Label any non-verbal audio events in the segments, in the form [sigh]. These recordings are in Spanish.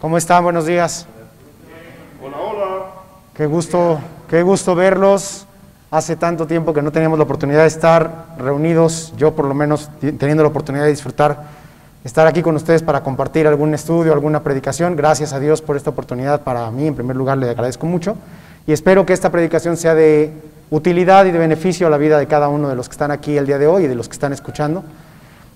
¿Cómo están? Buenos días. Hola, hola. Qué gusto, qué gusto verlos. Hace tanto tiempo que no teníamos la oportunidad de estar reunidos, yo por lo menos teniendo la oportunidad de disfrutar, estar aquí con ustedes para compartir algún estudio, alguna predicación. Gracias a Dios por esta oportunidad. Para mí, en primer lugar, le agradezco mucho y espero que esta predicación sea de utilidad y de beneficio a la vida de cada uno de los que están aquí el día de hoy y de los que están escuchando.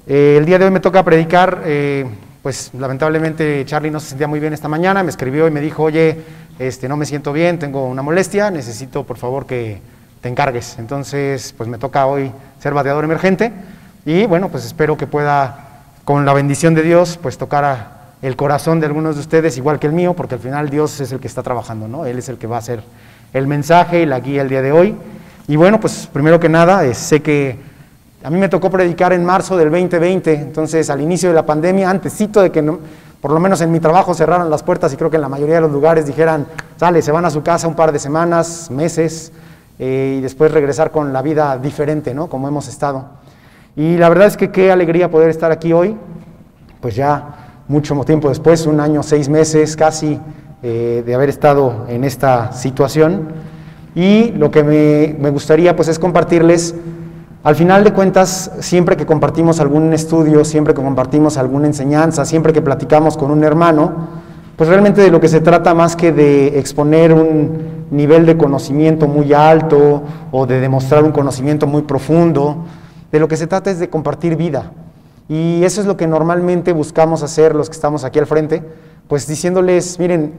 Eh, el día de hoy me toca predicar, eh, pues lamentablemente Charlie no se sentía muy bien esta mañana, me escribió y me dijo, oye, este, no me siento bien, tengo una molestia, necesito por favor que te encargues. Entonces, pues me toca hoy ser bateador emergente y bueno, pues espero que pueda, con la bendición de Dios, pues tocar el corazón de algunos de ustedes, igual que el mío, porque al final Dios es el que está trabajando, ¿no? Él es el que va a hacer el mensaje y la guía el día de hoy. Y bueno, pues primero que nada, eh, sé que a mí me tocó predicar en marzo del 2020, entonces al inicio de la pandemia, antesito de que por lo menos en mi trabajo cerraran las puertas y creo que en la mayoría de los lugares dijeran, sale, se van a su casa un par de semanas, meses, eh, y después regresar con la vida diferente, ¿no? Como hemos estado. Y la verdad es que qué alegría poder estar aquí hoy, pues ya mucho tiempo después, un año, seis meses casi eh, de haber estado en esta situación. Y lo que me, me gustaría pues es compartirles al final de cuentas, siempre que compartimos algún estudio, siempre que compartimos alguna enseñanza, siempre que platicamos con un hermano, pues realmente de lo que se trata más que de exponer un nivel de conocimiento muy alto o de demostrar un conocimiento muy profundo, de lo que se trata es de compartir vida. Y eso es lo que normalmente buscamos hacer los que estamos aquí al frente, pues diciéndoles, miren,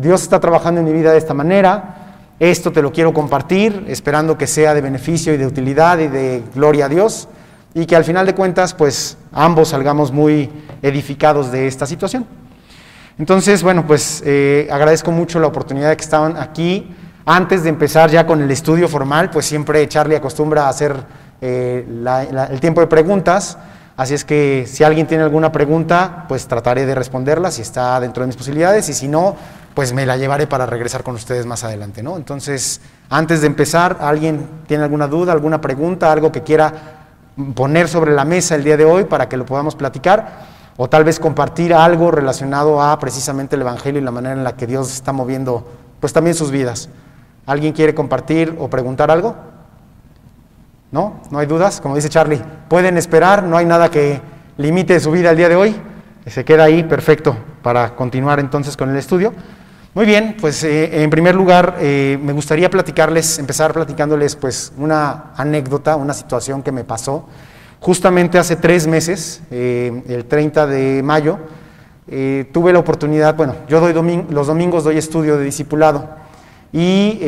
Dios está trabajando en mi vida de esta manera, esto te lo quiero compartir, esperando que sea de beneficio y de utilidad y de gloria a Dios, y que al final de cuentas, pues ambos salgamos muy edificados de esta situación. Entonces, bueno, pues eh, agradezco mucho la oportunidad de que estaban aquí. Antes de empezar ya con el estudio formal, pues siempre Charlie acostumbra a hacer eh, el tiempo de preguntas. Así es que si alguien tiene alguna pregunta, pues trataré de responderla si está dentro de mis posibilidades y si no, pues me la llevaré para regresar con ustedes más adelante, ¿no? Entonces, antes de empezar, ¿alguien tiene alguna duda, alguna pregunta, algo que quiera poner sobre la mesa el día de hoy para que lo podamos platicar? O tal vez compartir algo relacionado a precisamente el Evangelio y la manera en la que Dios está moviendo, pues también sus vidas. ¿Alguien quiere compartir o preguntar algo? ¿No? ¿No hay dudas? Como dice Charlie, pueden esperar, no hay nada que limite su vida el día de hoy. Se queda ahí, perfecto, para continuar entonces con el estudio. Muy bien, pues eh, en primer lugar eh, me gustaría platicarles, empezar platicándoles pues una anécdota, una situación que me pasó justamente hace tres meses, eh, el 30 de mayo, tuve la oportunidad, bueno, yo doy los domingos doy estudio de discipulado y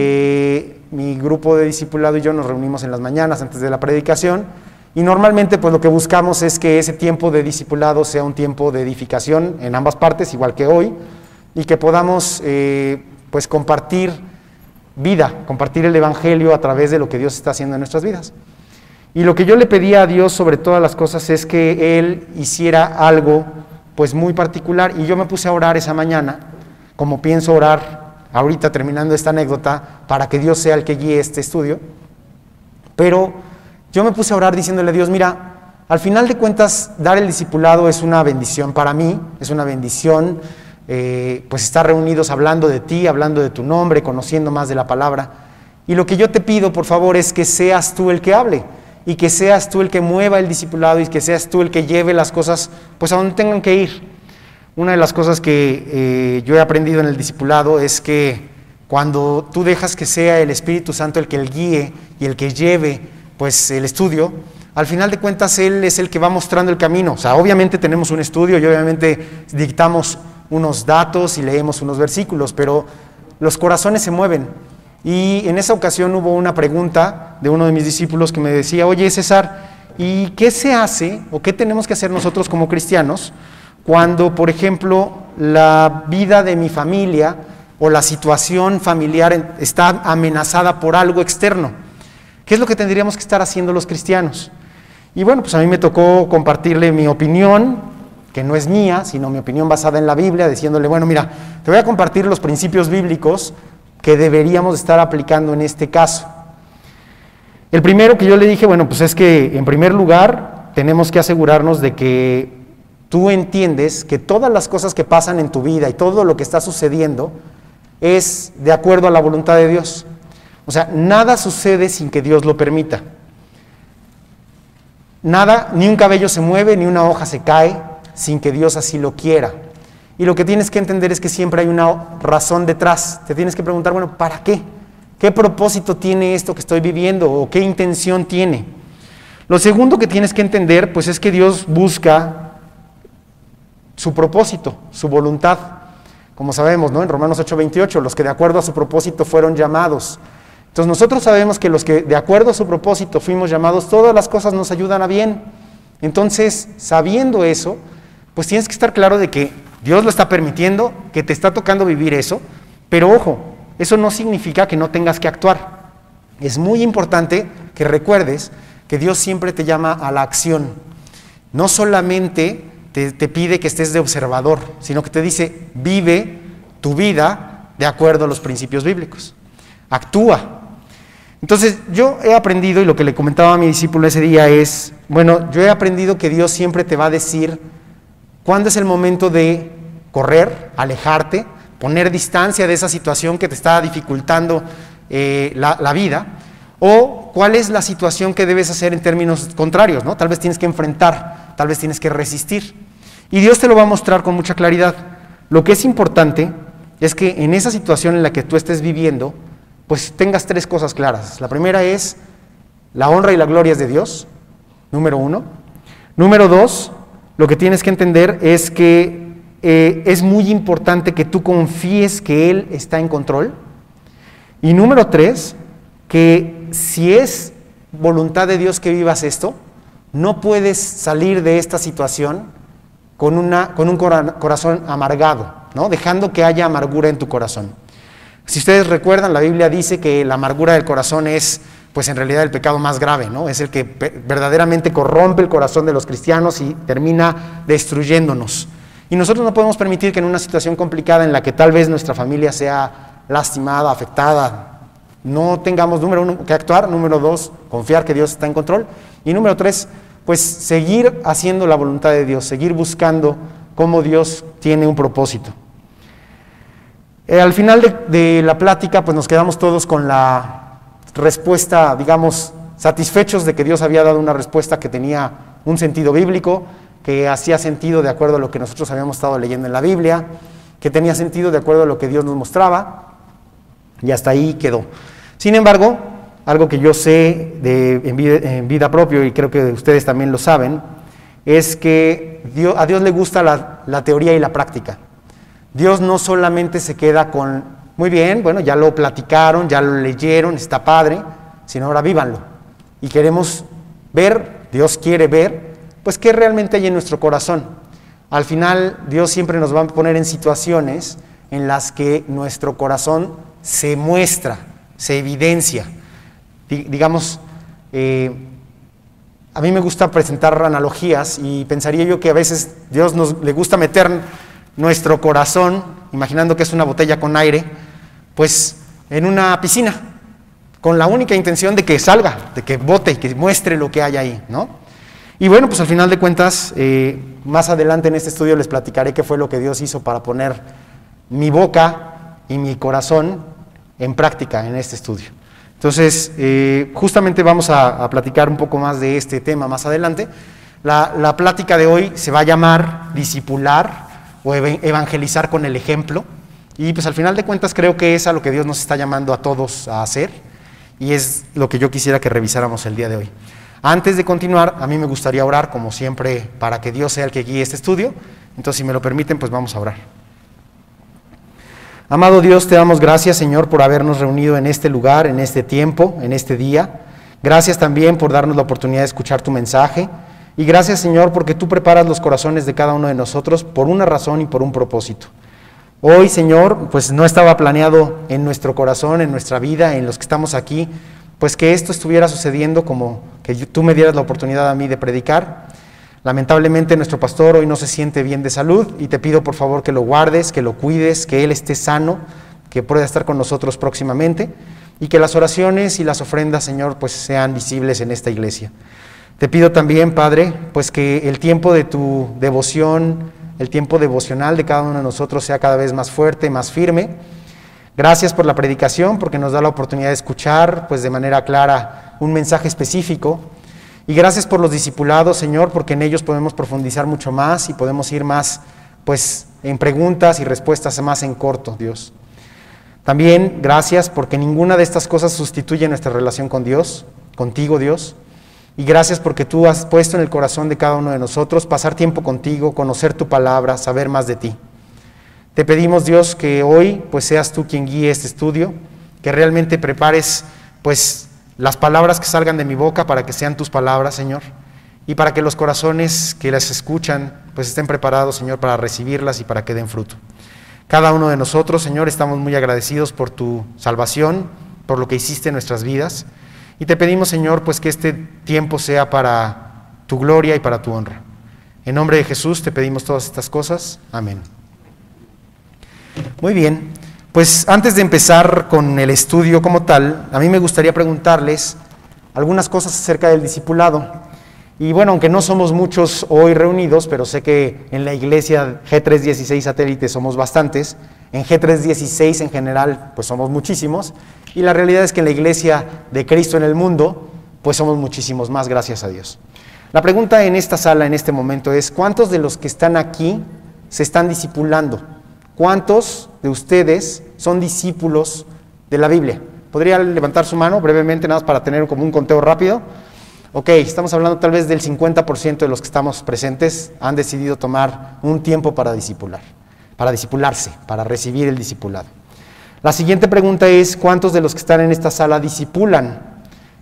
mi grupo de discipulado y yo nos reunimos en las mañanas antes de la predicación y normalmente pues lo que buscamos es que ese tiempo de discipulado sea un tiempo de edificación en ambas partes, igual que hoy y que podamos eh, pues compartir vida, compartir el Evangelio a través de lo que Dios está haciendo en nuestras vidas. Y lo que yo le pedía a Dios sobre todas las cosas es que Él hiciera algo pues muy particular y yo me puse a orar esa mañana, como pienso orar ahorita terminando esta anécdota, para que Dios sea el que guíe este estudio, pero yo me puse a orar diciéndole a Dios, mira, al final de cuentas dar el discipulado es una bendición para mí, es una bendición eh, pues estar reunidos hablando de ti, hablando de tu nombre, conociendo más de la palabra. Y lo que yo te pido, por favor, es que seas tú el que hable y que seas tú el que mueva el discipulado y que seas tú el que lleve las cosas pues a donde tengan que ir. Una de las cosas que eh, yo he aprendido en el discipulado es que cuando tú dejas que sea el Espíritu Santo el que el guíe y el que lleve pues el estudio, al final de cuentas Él es el que va mostrando el camino. O sea, obviamente tenemos un estudio y obviamente dictamos unos datos y leemos unos versículos, pero los corazones se mueven. Y en esa ocasión hubo una pregunta de uno de mis discípulos que me decía, oye César, ¿y qué se hace o qué tenemos que hacer nosotros como cristianos cuando, por ejemplo, la vida de mi familia o la situación familiar está amenazada por algo externo? ¿Qué es lo que tendríamos que estar haciendo los cristianos? Y bueno, pues a mí me tocó compartirle mi opinión, que no es mía, sino mi opinión basada en la Biblia, diciéndole, bueno, mira, te voy a compartir los principios bíblicos que deberíamos estar aplicando en este caso. El primero que yo le dije, bueno, pues es que en primer lugar tenemos que asegurarnos de que tú entiendes que todas las cosas que pasan en tu vida y todo lo que está sucediendo es de acuerdo a la voluntad de Dios. O sea, nada sucede sin que Dios lo permita. Nada, ni un cabello se mueve, ni una hoja se cae sin que Dios así lo quiera. Y lo que tienes que entender es que siempre hay una razón detrás. Te tienes que preguntar, bueno, ¿para qué? ¿Qué propósito tiene esto que estoy viviendo o qué intención tiene? Lo segundo que tienes que entender, pues es que Dios busca su propósito, su voluntad. Como sabemos, ¿no? En Romanos 8:28, los que de acuerdo a su propósito fueron llamados. Entonces nosotros sabemos que los que de acuerdo a su propósito fuimos llamados, todas las cosas nos ayudan a bien. Entonces, sabiendo eso, pues tienes que estar claro de que Dios lo está permitiendo, que te está tocando vivir eso, pero ojo, eso no significa que no tengas que actuar. Es muy importante que recuerdes que Dios siempre te llama a la acción. No solamente te, pide que estés de observador, sino que te dice, vive tu vida de acuerdo a los principios bíblicos. Actúa. Entonces yo he aprendido, y lo que le comentaba a mi discípulo ese día es, bueno, yo he aprendido que Dios siempre te va a decir cuándo es el momento de correr, alejarte, poner distancia de esa situación que te está dificultando eh, la, la, vida, o cuál es la situación que debes hacer en términos contrarios, ¿no? Tal vez tienes que enfrentar, tal vez tienes que resistir. Y Dios te lo va a mostrar con mucha claridad. Lo que es importante es que en esa situación en la que tú estés viviendo, pues tengas tres cosas claras. La primera es la honra y la gloria es de Dios, número uno. Número dos, lo que tienes que entender es que eh, es muy importante que tú confíes que Él está en control. Y número tres, que si es voluntad de Dios que vivas esto, no puedes salir de esta situación con, una, con un corazón amargado, ¿no? dejando que haya amargura en tu corazón. Si ustedes recuerdan, la Biblia dice que la amargura del corazón es, pues en realidad, el pecado más grave, ¿no? Es el que verdaderamente corrompe el corazón de los cristianos y termina destruyéndonos. Y nosotros no podemos permitir que en una situación complicada en la que tal vez nuestra familia sea lastimada, afectada, no tengamos, número uno, que actuar, número dos, confiar que Dios está en control, y número tres, pues seguir haciendo la voluntad de Dios, seguir buscando cómo Dios tiene un propósito. Eh, al final de, de la plática, pues nos quedamos todos con la respuesta, digamos, satisfechos de que Dios había dado una respuesta que tenía un sentido bíblico, que hacía sentido de acuerdo a lo que nosotros habíamos estado leyendo en la Biblia, que tenía sentido de acuerdo a lo que Dios nos mostraba, y hasta ahí quedó. Sin embargo, algo que yo sé de, en, vida, propia, y creo que ustedes también lo saben, es que a Dios le gusta la teoría y la práctica. Dios no solamente se queda con, muy bien, bueno, ya lo platicaron, ya lo leyeron, está padre, sino ahora vívanlo. Y queremos ver, Dios quiere ver pues qué realmente hay en nuestro corazón. Al final Dios siempre nos va a poner en situaciones en las que nuestro corazón se muestra, se evidencia. digamos, eh, a mí me gusta presentar analogías y pensaría yo que a veces Dios nos le gusta meter nuestro corazón, imaginando que es una botella con aire, pues en una piscina, con la única intención de que salga, de que bote y que muestre lo que hay ahí, ¿no? Y bueno, pues al final de cuentas, eh, más adelante en este estudio les platicaré qué fue lo que Dios hizo para poner mi boca y mi corazón en práctica en este estudio. Entonces, eh, justamente vamos a, a, platicar un poco más de este tema más adelante. La, la plática de hoy se va a llamar discipular o evangelizar con el ejemplo. Y pues al final de cuentas creo que es a lo que Dios nos está llamando a todos a hacer y es lo que yo quisiera que revisáramos el día de hoy. Antes de continuar, a mí me gustaría orar, como siempre, para que Dios sea el que guíe este estudio. Entonces, si me lo permiten, pues vamos a orar. Amado Dios, te damos gracias, Señor, por habernos reunido en este lugar, en este tiempo, en este día. Gracias también por darnos la oportunidad de escuchar tu mensaje. Y gracias, Señor, porque tú preparas los corazones de cada uno de nosotros por una razón y por un propósito. Hoy, Señor, pues no estaba planeado en nuestro corazón, en nuestra vida, en los que estamos aquí, pues que esto estuviera sucediendo como que tú me dieras la oportunidad a mí de predicar. Lamentablemente nuestro pastor hoy no se siente bien de salud y te pido por favor que lo guardes, que lo cuides, que él esté sano, que pueda estar con nosotros próximamente y que las oraciones y las ofrendas, Señor, pues sean visibles en esta iglesia. Te pido también, Padre, pues que el tiempo de tu devoción, el tiempo devocional de cada uno de nosotros sea cada vez más fuerte, más firme. Gracias por la predicación, porque nos da la oportunidad de escuchar, pues de manera clara, un mensaje específico. Y gracias por los discipulados, Señor, porque en ellos podemos profundizar mucho más y podemos ir más, pues, en preguntas y respuestas más en corto, Dios. También gracias porque ninguna de estas cosas sustituye nuestra relación con Dios, contigo, Dios. Y gracias porque tú has puesto en el corazón de cada uno de nosotros pasar tiempo contigo, conocer tu palabra, saber más de ti. Te pedimos, Dios, que hoy pues seas tú quien guíe este estudio, que realmente prepares pues las palabras que salgan de mi boca para que sean tus palabras, Señor, y para que los corazones que las escuchan pues estén preparados, Señor, para recibirlas y para que den fruto. Cada uno de nosotros, Señor, estamos muy agradecidos por tu salvación, por lo que hiciste en nuestras vidas. Y te pedimos, Señor, pues que este tiempo sea para tu gloria y para tu honra. En nombre de Jesús te pedimos todas estas cosas. Amén. Muy bien, pues antes de empezar con el estudio como tal, a mí me gustaría preguntarles algunas cosas acerca del discipulado. Y bueno, aunque no somos muchos hoy reunidos, pero sé que en la iglesia G316 satélite somos bastantes, en G316 en general pues somos muchísimos, y la realidad es que en la iglesia de Cristo en el mundo, pues somos muchísimos más, gracias a Dios. La pregunta en esta sala, en este momento, es, ¿cuántos de los que están aquí se están discipulando? ¿Cuántos de ustedes son discípulos de la Biblia? ¿Podría levantar su mano brevemente, nada más para tener como un conteo rápido? Ok, estamos hablando tal vez del 50% de los que estamos presentes han decidido tomar un tiempo para discipular, para discipularse, para recibir el discipulado. La siguiente pregunta es, ¿cuántos de los que están en esta sala disipulan?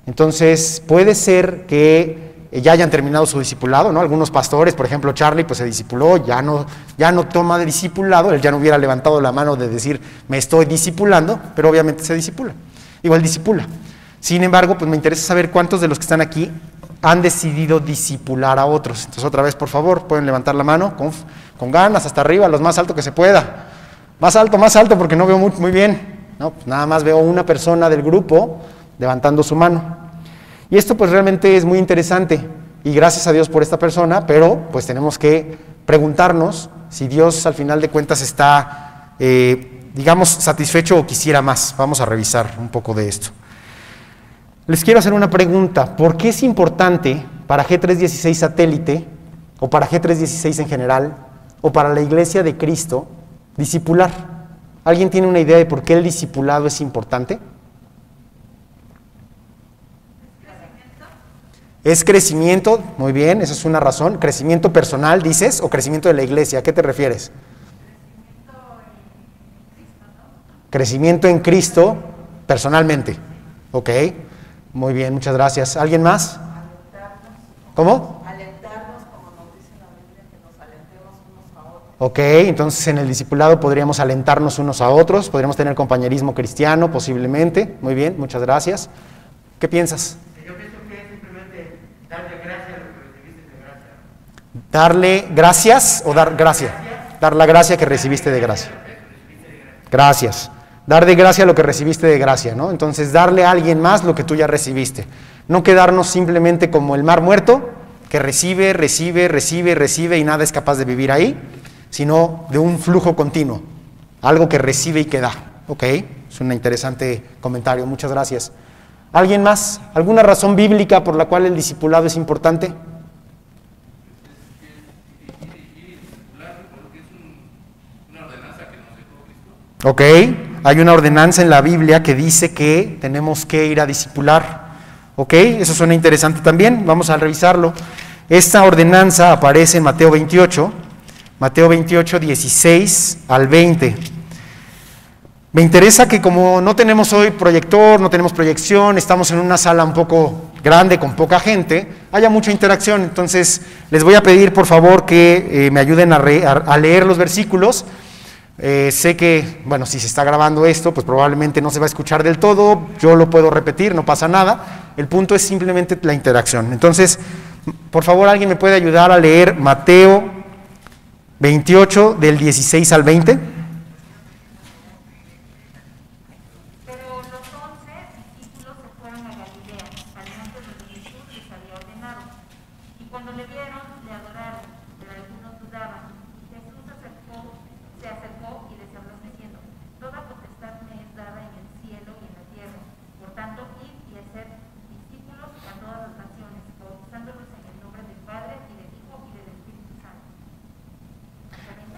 Entonces, puede ser que ya hayan terminado su discipulado, ¿no? Algunos pastores, por ejemplo, Charlie, pues se discipuló, ya no, ya no toma de discipulado, él ya no hubiera levantado la mano de decir, me estoy discipulando, pero obviamente se disipula, igual disipula. Sin embargo, pues me interesa saber cuántos de los que están aquí han decidido disipular a otros. Entonces, otra vez, por favor, pueden levantar la mano con, con ganas, hasta arriba, los más alto que se pueda. Más alto, más alto, porque no veo muy, muy bien. No, pues nada más veo una persona del grupo levantando su mano. Y esto pues realmente es muy interesante y gracias a Dios por esta persona, pero pues tenemos que preguntarnos si Dios al final de cuentas está, eh, digamos, satisfecho o quisiera más. Vamos a revisar un poco de esto. Les quiero hacer una pregunta. ¿Por qué es importante para G316 satélite o para G316 en general o para la iglesia de Cristo Discipular. ¿Alguien tiene una idea de por qué el discipulado es importante? Es crecimiento, muy bien, esa es una razón. Crecimiento personal, dices, o crecimiento de la iglesia, ¿a qué te refieres? Crecimiento en Cristo personalmente. Ok, muy bien, muchas gracias. ¿Alguien más? ¿Cómo? Ok, entonces en el discipulado podríamos alentarnos unos a otros, podríamos tener compañerismo cristiano posiblemente. Muy bien, muchas gracias. ¿Qué piensas? Yo pienso que es simplemente darle gracias a lo que recibiste de gracia. ¿Darle gracias o dar gracia? Dar la gracia que recibiste de gracia. Gracias. Dar de gracia lo que recibiste de gracia, ¿no? Entonces darle a alguien más lo que tú ya recibiste. No quedarnos simplemente como el mar muerto, que recibe, recibe, recibe, recibe y nada es capaz de vivir ahí sino de un flujo continuo, algo que recibe y que da. ¿Ok? Es un interesante comentario, muchas gracias. ¿Alguien más? ¿Alguna razón bíblica por la cual el discipulado es importante? Ok, hay una ordenanza en la Biblia que dice que tenemos que ir a discipular. Ok, eso suena interesante también, vamos a revisarlo. Esta ordenanza aparece en Mateo 28, Mateo 28, 16 al 20. Me interesa que como no tenemos hoy proyector, no tenemos proyección, estamos en una sala un poco grande con poca gente, haya mucha interacción. Entonces les voy a pedir por favor que eh, me ayuden a, leer los versículos. Eh, sé que, bueno, si se está grabando esto, pues probablemente no se va a escuchar del todo, yo lo puedo repetir, no pasa nada. El punto es simplemente la interacción. Entonces, por favor, alguien me puede ayudar a leer Mateo 28 del 16 al 20. Pero los once discípulos se fueron a Galilea, al monte donde Jesús les había ordenado.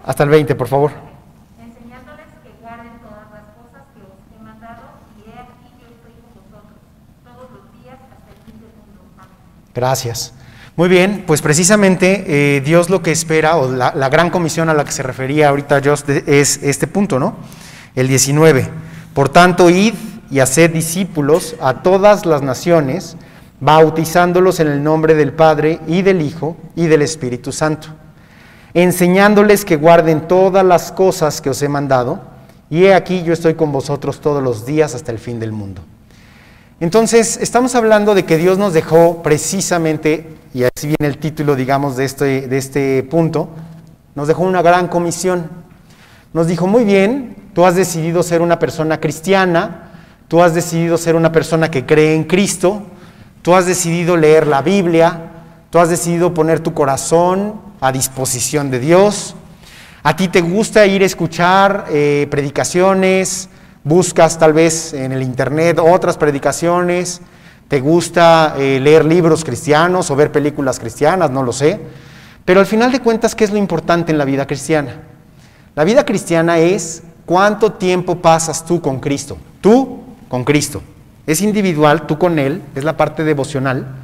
Hasta el 20, por favor. enseñándoles que guarden todas las cosas que os he mandado, y he aquí estoy con vosotros todos los días hasta el fin del mundo. Amén. Gracias. Muy bien, pues precisamente eh, Dios lo que espera, o la, la gran comisión a la que se refería ahorita de- es este punto, ¿no? El 19. Por tanto, id y haced discípulos a todas las naciones, bautizándolos en el nombre del Padre y del Hijo y del Espíritu Santo, enseñándoles que guarden todas las cosas que os he mandado, y he aquí yo estoy con vosotros todos los días hasta el fin del mundo. Entonces, estamos hablando de que Dios nos dejó precisamente, y así viene el título, digamos, de este, de este punto, nos dejó una gran comisión. Nos dijo, muy bien, tú has decidido ser una persona cristiana, tú has decidido ser una persona que cree en Cristo, tú has decidido leer la Biblia, tú has decidido poner tu corazón a disposición de Dios, a ti te gusta ir a escuchar eh, predicaciones, buscas tal vez en el internet otras predicaciones, te gusta eh, leer libros cristianos o ver películas cristianas, no lo sé, pero al final de cuentas, ¿qué es lo importante en la vida cristiana? La vida cristiana es cuánto tiempo pasas tú con Cristo, tú con Cristo. Es individual, tú con Él, es la parte devocional.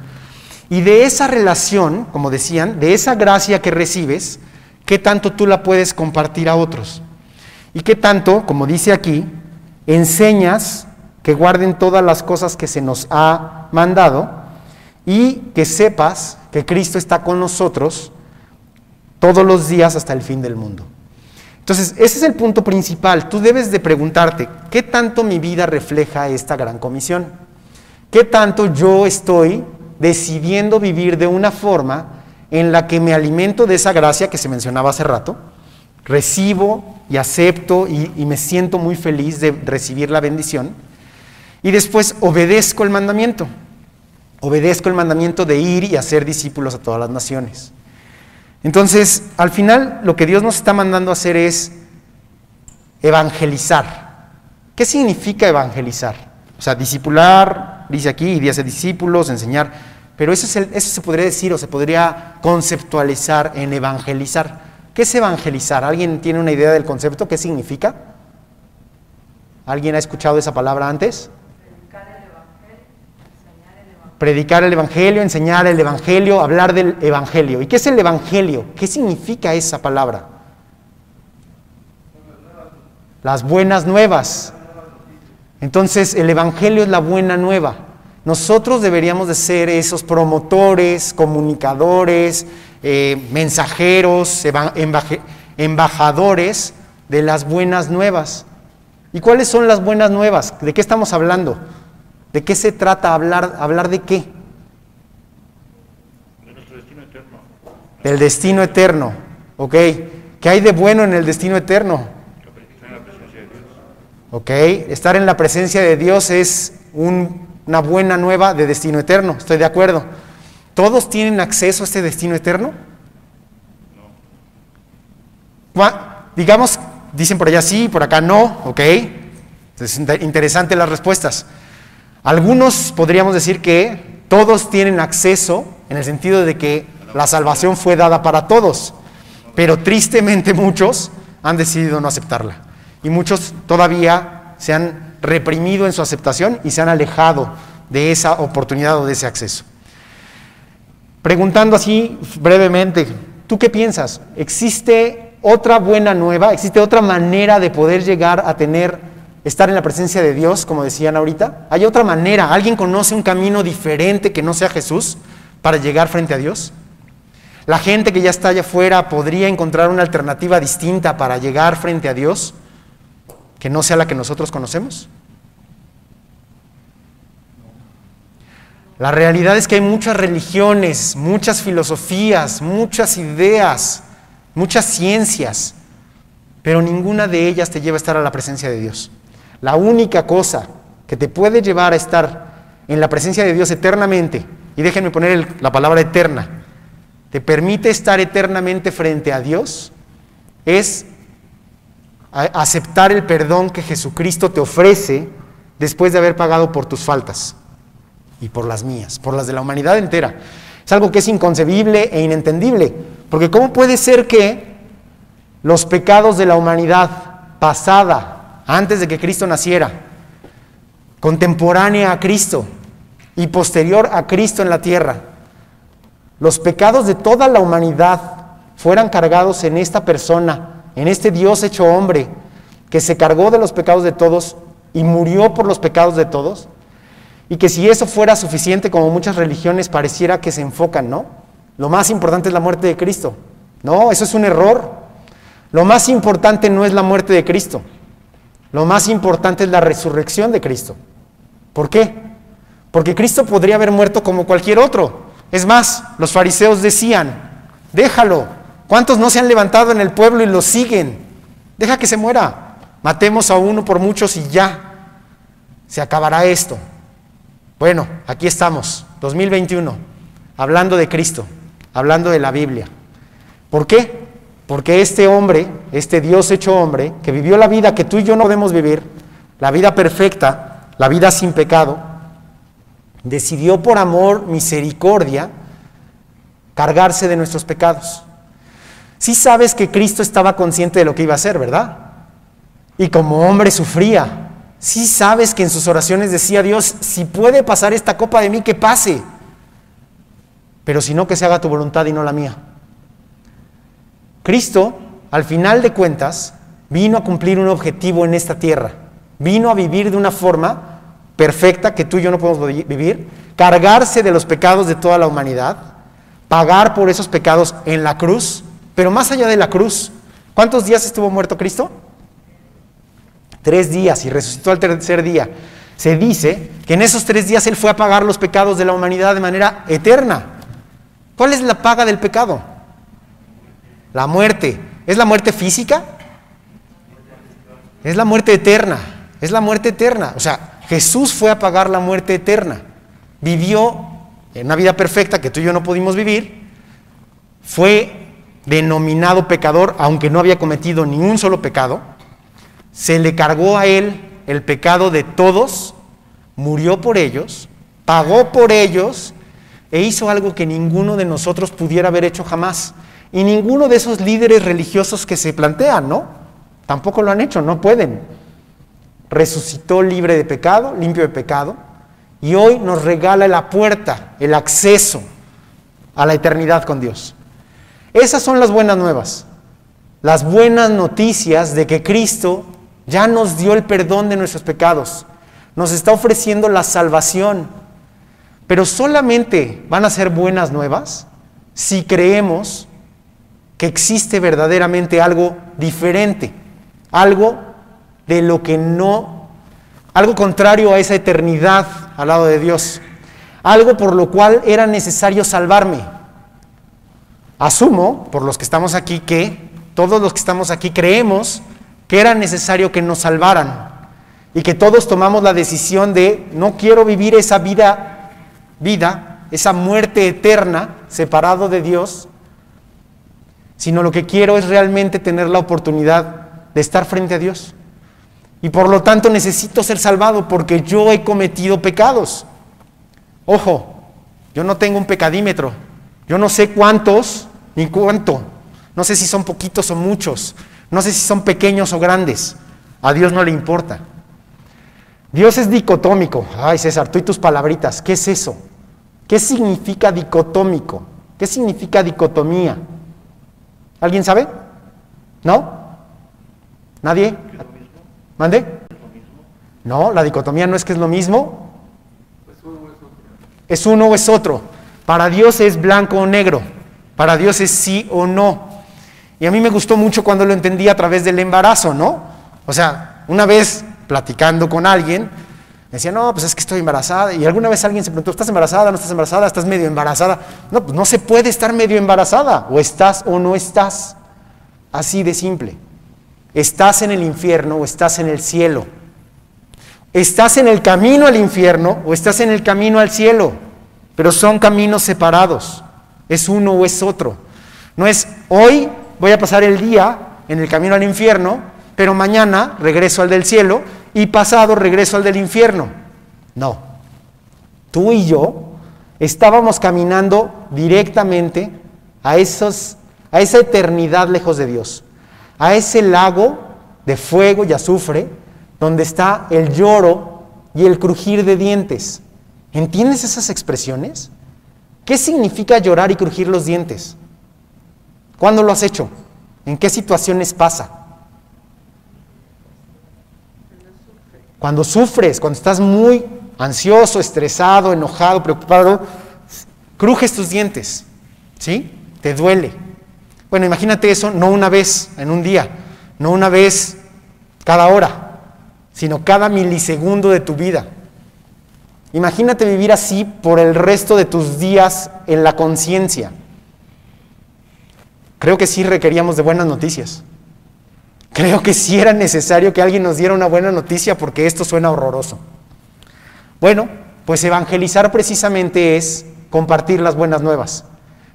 Y de esa relación, como decían, de esa gracia que recibes, ¿qué tanto tú la puedes compartir a otros? Y qué tanto, como dice aquí, enseñas que guarden todas las cosas que se nos ha mandado y que sepas que Cristo está con nosotros todos los días hasta el fin del mundo. Entonces, ese es el punto principal. Tú debes de preguntarte, ¿qué tanto mi vida refleja esta gran comisión? ¿Qué tanto yo estoy decidiendo vivir de una forma en la que me alimento de esa gracia que se mencionaba hace rato? Recibo y acepto y, me siento muy feliz de recibir la bendición. Y después obedezco el mandamiento. Obedezco el mandamiento de ir y hacer discípulos a todas las naciones. Entonces, al final, lo que Dios nos está mandando a hacer es evangelizar. ¿Qué significa evangelizar? O sea, discipular, dice aquí, y hacer discípulos, enseñar. Pero eso, es el- eso se podría decir o se podría conceptualizar en evangelizar. ¿Qué es evangelizar? ¿Alguien tiene una idea del concepto? ¿Qué significa? ¿Alguien ha escuchado esa palabra antes? Predicar el Evangelio, enseñar el Evangelio, hablar del Evangelio. ¿Y qué es el Evangelio? ¿Qué significa esa palabra? Las buenas nuevas. Entonces, el Evangelio es la buena nueva. Nosotros deberíamos de ser esos promotores, comunicadores, eh, mensajeros, embajadores de las buenas nuevas. ¿Y cuáles son las buenas nuevas? ¿De qué estamos hablando? ¿De qué se trata hablar? ¿Hablar de qué? de nuestro destino eterno. Del destino eterno. ¿Ok? ¿Qué hay de bueno en el destino eterno? Estar en la presencia de Dios. ¿Ok? Estar en la presencia de Dios es un- una buena nueva de destino eterno. Estoy de acuerdo. ¿Todos tienen acceso a este destino eterno? Cua- Digamos, dicen por allá sí, por acá no, ¿ok? Es inter- interesante las respuestas. Algunos podríamos decir que todos tienen acceso en el sentido de que la salvación fue dada para todos, pero tristemente muchos han decidido no aceptarla. Y muchos todavía se han reprimido en su aceptación y se han alejado de esa oportunidad o de ese acceso. Preguntando así brevemente, ¿tú qué piensas? ¿Existe otra buena nueva? ¿Existe otra manera de poder llegar a tener, estar en la presencia de Dios, como decían ahorita? ¿Hay otra manera? ¿Alguien conoce un camino diferente que no sea Jesús para llegar frente a Dios? ¿La gente que ya está allá afuera podría encontrar una alternativa distinta para llegar frente a Dios que no sea la que nosotros conocemos? La realidad es que hay muchas religiones, muchas filosofías, muchas ideas, muchas ciencias, pero ninguna de ellas te lleva a estar a la presencia de Dios. La única cosa que te puede llevar a estar en la presencia de Dios eternamente, y déjenme poner la palabra eterna, te permite estar eternamente frente a Dios, es aceptar el perdón que Jesucristo te ofrece después de haber pagado por tus faltas y por las mías, por las de la humanidad entera. Es algo que es inconcebible e inentendible, porque ¿cómo puede ser que los pecados de la humanidad pasada, antes de que Cristo naciera, contemporánea a Cristo y posterior a Cristo en la tierra, los pecados de toda la humanidad fueran cargados en esta persona, en este Dios hecho hombre, que se cargó de los pecados de todos y murió por los pecados de todos, y que si eso fuera suficiente, como muchas religiones pareciera que se enfocan, ¿no? Lo más importante es la muerte de Cristo. No, eso es un error. Lo más importante no es la muerte de Cristo. Lo más importante es la resurrección de Cristo. ¿Por qué? Porque Cristo podría haber muerto como cualquier otro. Es más, los fariseos decían, déjalo. ¿Cuántos no se han levantado en el pueblo y lo siguen? Deja que se muera. Matemos a uno por muchos y ya. Se acabará esto. Bueno, aquí estamos, 2021, hablando de Cristo, hablando de la Biblia. ¿Por qué? Porque este hombre, este Dios hecho hombre, que vivió la vida que tú y yo no podemos vivir, la vida perfecta, la vida sin pecado, decidió por amor, misericordia, cargarse de nuestros pecados. Sí sabes que Cristo estaba consciente de lo que iba a hacer, ¿verdad? Y como hombre sufría, Sí sabes que en sus oraciones decía Dios, si puede pasar esta copa de mí, que pase. Pero si no, que se haga tu voluntad y no la mía. Cristo, al final de cuentas, vino a cumplir un objetivo en esta tierra. Vino a vivir de una forma perfecta que tú y yo no podemos vivir, cargarse de los pecados de toda la humanidad, pagar por esos pecados en la cruz, pero más allá de la cruz, ¿cuántos días estuvo muerto Cristo? tres días y resucitó al tercer día. Se dice que en esos tres días Él fue a pagar los pecados de la humanidad de manera eterna. ¿Cuál es la paga del pecado? La muerte. ¿Es la muerte física? Es la muerte eterna. Es la muerte eterna. O sea, Jesús fue a pagar la muerte eterna. Vivió en una vida perfecta que tú y yo no pudimos vivir. Fue denominado pecador, aunque no había cometido ni un solo pecado se le cargó a él el pecado de todos, murió por ellos, pagó por ellos e hizo algo que ninguno de nosotros pudiera haber hecho jamás. Y ninguno de esos líderes religiosos que se plantean, ¿no? Tampoco lo han hecho, no pueden. Resucitó libre de pecado, limpio de pecado, y hoy nos regala la puerta, el acceso a la eternidad con Dios. Esas son las buenas nuevas, las buenas noticias de que Cristo ya nos dio el perdón de nuestros pecados. Nos está ofreciendo la salvación. Pero solamente van a ser buenas nuevas si creemos que existe verdaderamente algo diferente, algo de lo que no, algo contrario a esa eternidad al lado de Dios, algo por lo cual era necesario salvarme. Asumo, por los que estamos aquí, que todos los que estamos aquí creemos que era necesario que nos salvaran y que todos tomamos la decisión de no quiero vivir esa vida, vida, esa muerte eterna separado de Dios, sino lo que quiero es realmente tener la oportunidad de estar frente a Dios. Y por lo tanto necesito ser salvado porque yo he cometido pecados. Ojo, yo no tengo un pecadímetro. Yo no sé cuántos ni cuánto. No sé si son poquitos o muchos. No sé si son pequeños o grandes. A Dios no le importa. Dios es dicotómico. Ay, César, tú y tus palabritas, ¿qué es eso? ¿Qué significa dicotómico? ¿Qué significa dicotomía? ¿Alguien sabe? ¿No? ¿Nadie? ¿Mande? No, la dicotomía no es que es lo mismo. Es uno o es otro. Para Dios es blanco o negro. Para Dios es sí o no. Y a mí me gustó mucho cuando lo entendí a través del embarazo, ¿no? O sea, una vez platicando con alguien, me decía, no, pues es que estoy embarazada. Y alguna vez alguien se preguntó, ¿estás embarazada? ¿No estás embarazada? ¿Estás medio embarazada? No, pues no se puede estar medio embarazada. O estás o no estás. Así de simple. Estás en el infierno o estás en el cielo. Estás en el camino al infierno o estás en el camino al cielo. Pero son caminos separados. Es uno o es otro. No es hoy voy a pasar el día en el camino al infierno, pero mañana regreso al del cielo y pasado regreso al del infierno. No. Tú y yo estábamos caminando directamente a, esos, a esa eternidad lejos de Dios, a ese lago de fuego y azufre donde está el lloro y el crujir de dientes. ¿Entiendes esas expresiones? ¿Qué significa llorar y crujir los dientes? ¿Cuándo lo has hecho? ¿En qué situaciones pasa? Cuando sufres, cuando estás muy ansioso, estresado, enojado, preocupado, crujes tus dientes, ¿sí? Te duele. Bueno, imagínate eso no una vez en un día, no una vez cada hora, sino cada milisegundo de tu vida. Imagínate vivir así por el resto de tus días en la conciencia. Creo que sí requeríamos de buenas noticias. Creo que sí era necesario que alguien nos diera una buena noticia porque esto suena horroroso. Bueno, pues evangelizar precisamente es compartir las buenas nuevas.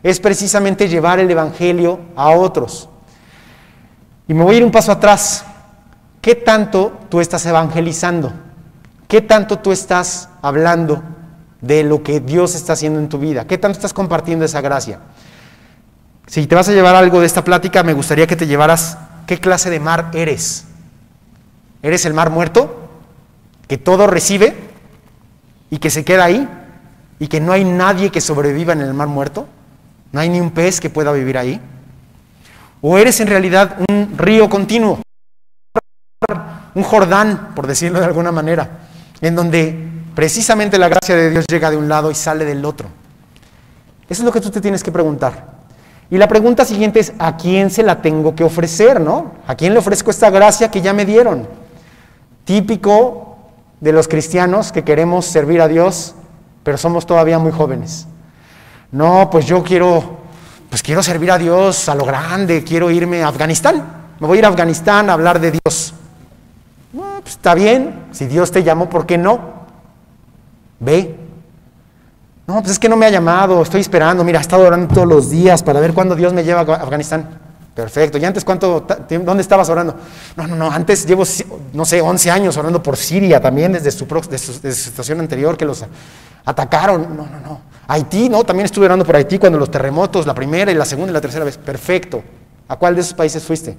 Es precisamente llevar el Evangelio a otros. Y me voy a ir un paso atrás. ¿Qué tanto tú estás evangelizando? ¿Qué tanto tú estás hablando de lo que Dios está haciendo en tu vida? ¿Qué tanto estás compartiendo esa gracia? Si te vas a llevar algo de esta plática, me gustaría que te llevaras qué clase de mar eres. ¿Eres el mar muerto? Que todo recibe y que se queda ahí y que no hay nadie que sobreviva en el mar muerto. No hay ni un pez que pueda vivir ahí. ¿O eres en realidad un río continuo? Un Jordán, por decirlo de alguna manera, en donde precisamente la gracia de Dios llega de un lado y sale del otro. Eso es lo que tú te tienes que preguntar. Y la pregunta siguiente es, ¿a quién se la tengo que ofrecer, no? ¿A quién le ofrezco esta gracia que ya me dieron? Típico de los cristianos que queremos servir a Dios, pero somos todavía muy jóvenes. No, pues yo quiero, pues quiero servir a Dios a lo grande, quiero irme a Afganistán. Me voy a ir a Afganistán a hablar de Dios. Pues está bien, si Dios te llamó, ¿por qué no? Ve, no, pues es que no me ha llamado, estoy esperando, mira, he estado orando todos los días para ver cuándo Dios me lleva a Afganistán. Perfecto. ¿Y antes cuánto, dónde estabas orando? No, no, no, antes llevo, no sé, 11 años orando por Siria también desde su, situación anterior que los atacaron. No, no, no. Haití, no, también estuve orando por Haití cuando los terremotos, la primera y la segunda y la tercera vez. Perfecto. ¿A cuál de esos países fuiste?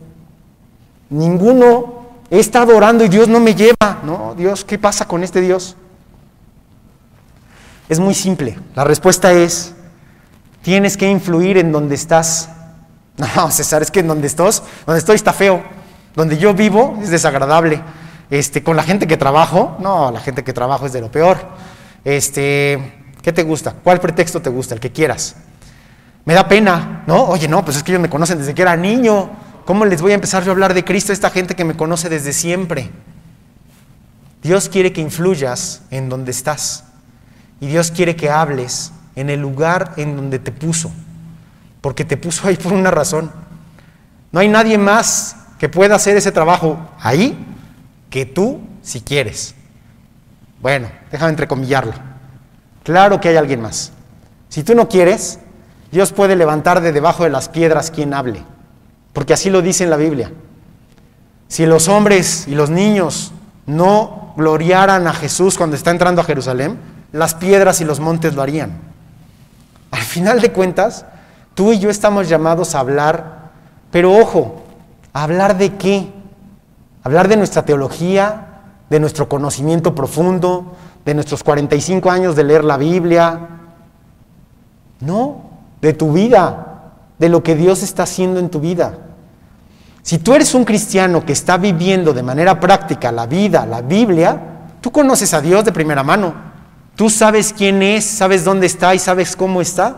Ninguno. He estado orando y Dios no me lleva. No, Dios, ¿qué pasa con este Dios? Es muy simple. La respuesta es, tienes que influir en donde estás. [laughs] No, César, es que en donde estás, donde estoy está feo. Donde yo vivo es desagradable. Este, con la gente que trabajo, no, la gente que trabajo es de lo peor. Este, ¿qué te gusta? ¿Cuál pretexto te gusta? El que quieras. Me da pena, ¿no? Oye, no, pues es que ellos me conocen desde que era niño. ¿Cómo les voy a empezar yo a hablar de Cristo a esta gente que me conoce desde siempre? Dios quiere que influyas en donde estás. Y Dios quiere que hables en el lugar en donde te puso, porque te puso ahí por una razón. No hay nadie más que pueda hacer ese trabajo ahí que tú si quieres. Bueno, déjame entrecomillarlo. Claro que hay alguien más. Si tú no quieres, Dios puede levantar de debajo de las piedras quien hable, porque así lo dice en la Biblia. Si los hombres y los niños no gloriaran a Jesús cuando está entrando a Jerusalén, las piedras y los montes lo harían. Al final de cuentas, tú y yo estamos llamados a hablar, pero ojo, hablar de qué? Hablar de nuestra teología, de nuestro conocimiento profundo, de nuestros 45 años de leer la Biblia. No, de tu vida, de lo que Dios está haciendo en tu vida. Si tú eres un cristiano que está viviendo de manera práctica la vida, la Biblia, tú conoces a Dios de primera mano. Tú sabes quién es, sabes dónde está y sabes cómo está.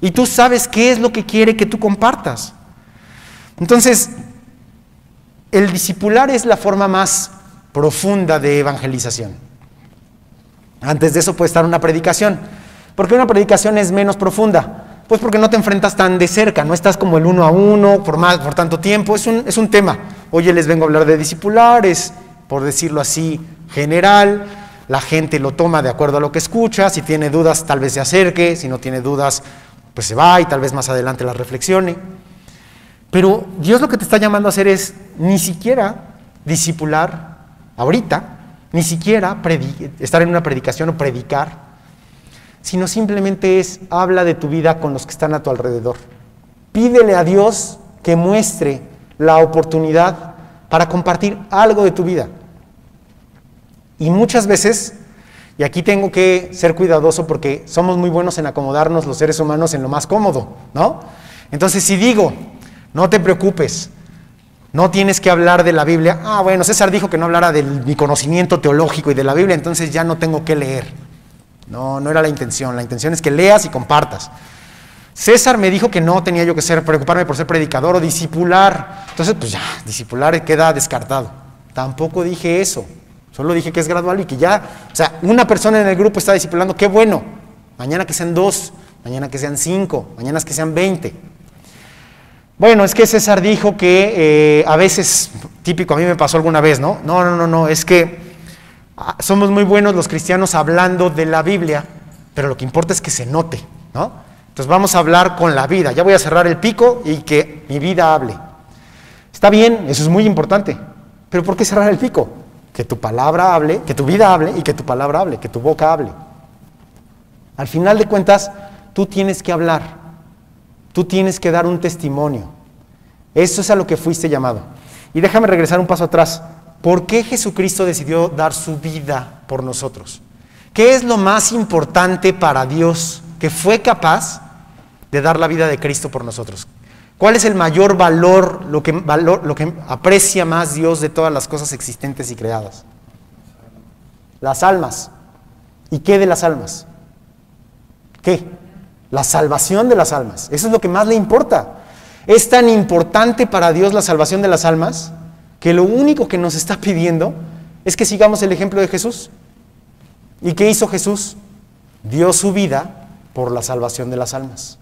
Y tú sabes qué es lo que quiere que tú compartas. Entonces, el discipular es la forma más profunda de evangelización. Antes de eso puede estar una predicación. ¿Por qué una predicación es menos profunda? Pues porque no te enfrentas tan de cerca, no estás como el uno a uno por, tanto tiempo. Es un, es un tema. Oye, les vengo a hablar de discipulares, por decirlo así, general la gente lo toma de acuerdo a lo que escucha, si tiene dudas tal vez se acerque, si no tiene dudas pues se va y tal vez más adelante la reflexione. Pero Dios lo que te está llamando a hacer es ni siquiera discipular ahorita, ni siquiera estar en una predicación o predicar, sino simplemente es habla de tu vida con los que están a tu alrededor. Pídele a Dios que muestre la oportunidad para compartir algo de tu vida. Y muchas veces, y aquí tengo que ser cuidadoso porque somos muy buenos en acomodarnos los seres humanos en lo más cómodo, ¿no? Entonces, si digo, no te preocupes, no tienes que hablar de la Biblia, ah, bueno, César dijo que no hablara de mi conocimiento teológico y de la Biblia, entonces ya no tengo que leer. No, no era la intención, la intención es que leas y compartas. César me dijo que no tenía yo que ser, preocuparme por ser predicador o discipular. Entonces, pues ya, discipular queda descartado. Tampoco dije eso. Solo dije que es gradual y que ya, o sea, una persona en el grupo está discipulando, qué bueno. Mañana que sean dos, mañana que sean cinco, mañana que sean veinte. Bueno, es que César dijo que eh, a veces, típico, a mí me pasó alguna vez, ¿no? No, no, no, no, es que somos muy buenos los cristianos hablando de la Biblia, pero lo que importa es que se note, ¿no? Entonces vamos a hablar con la vida. Ya voy a cerrar el pico y que mi vida hable. Está bien, eso es muy importante, pero ¿por qué cerrar el pico? Que tu palabra hable, que tu vida hable y que tu palabra hable, que tu boca hable. Al final de cuentas, tú tienes que hablar. Tú tienes que dar un testimonio. Eso es a lo que fuiste llamado. Y déjame regresar un paso atrás. ¿Por qué Jesucristo decidió dar su vida por nosotros? ¿Qué es lo más importante para Dios que fue capaz de dar la vida de Cristo por nosotros? ¿Cuál es el mayor valor, lo que, lo que aprecia más Dios de todas las cosas existentes y creadas? Las almas. ¿Y qué de las almas? ¿Qué? la salvación de las almas. Eso es lo que más le importa. Es tan importante para Dios la salvación de las almas que lo único que nos está pidiendo es que sigamos el ejemplo de Jesús. ¿Y qué hizo Jesús? Dio su vida por la salvación de las almas.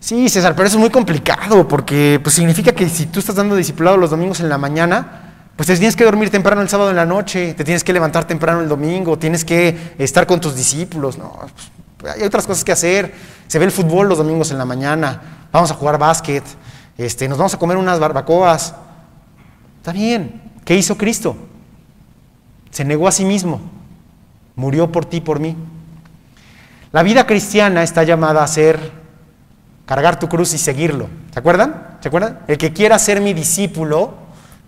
Sí, César, pero eso es muy complicado porque pues, significa que si tú estás dando discipulado los domingos en la mañana, pues te tienes que dormir temprano el sábado en la noche, te tienes que levantar temprano el domingo, tienes que estar con tus discípulos. No, pues, hay otras cosas que hacer. Se ve el fútbol los domingos en la mañana. Vamos a jugar básquet. Este, nos vamos a comer unas barbacoas. Está bien. ¿Qué hizo Cristo? Se negó a sí mismo. Murió por ti, por mí. La vida cristiana está llamada a ser cargar tu cruz y seguirlo. ¿Se acuerdan? ¿Se acuerdan? El que quiera ser mi discípulo,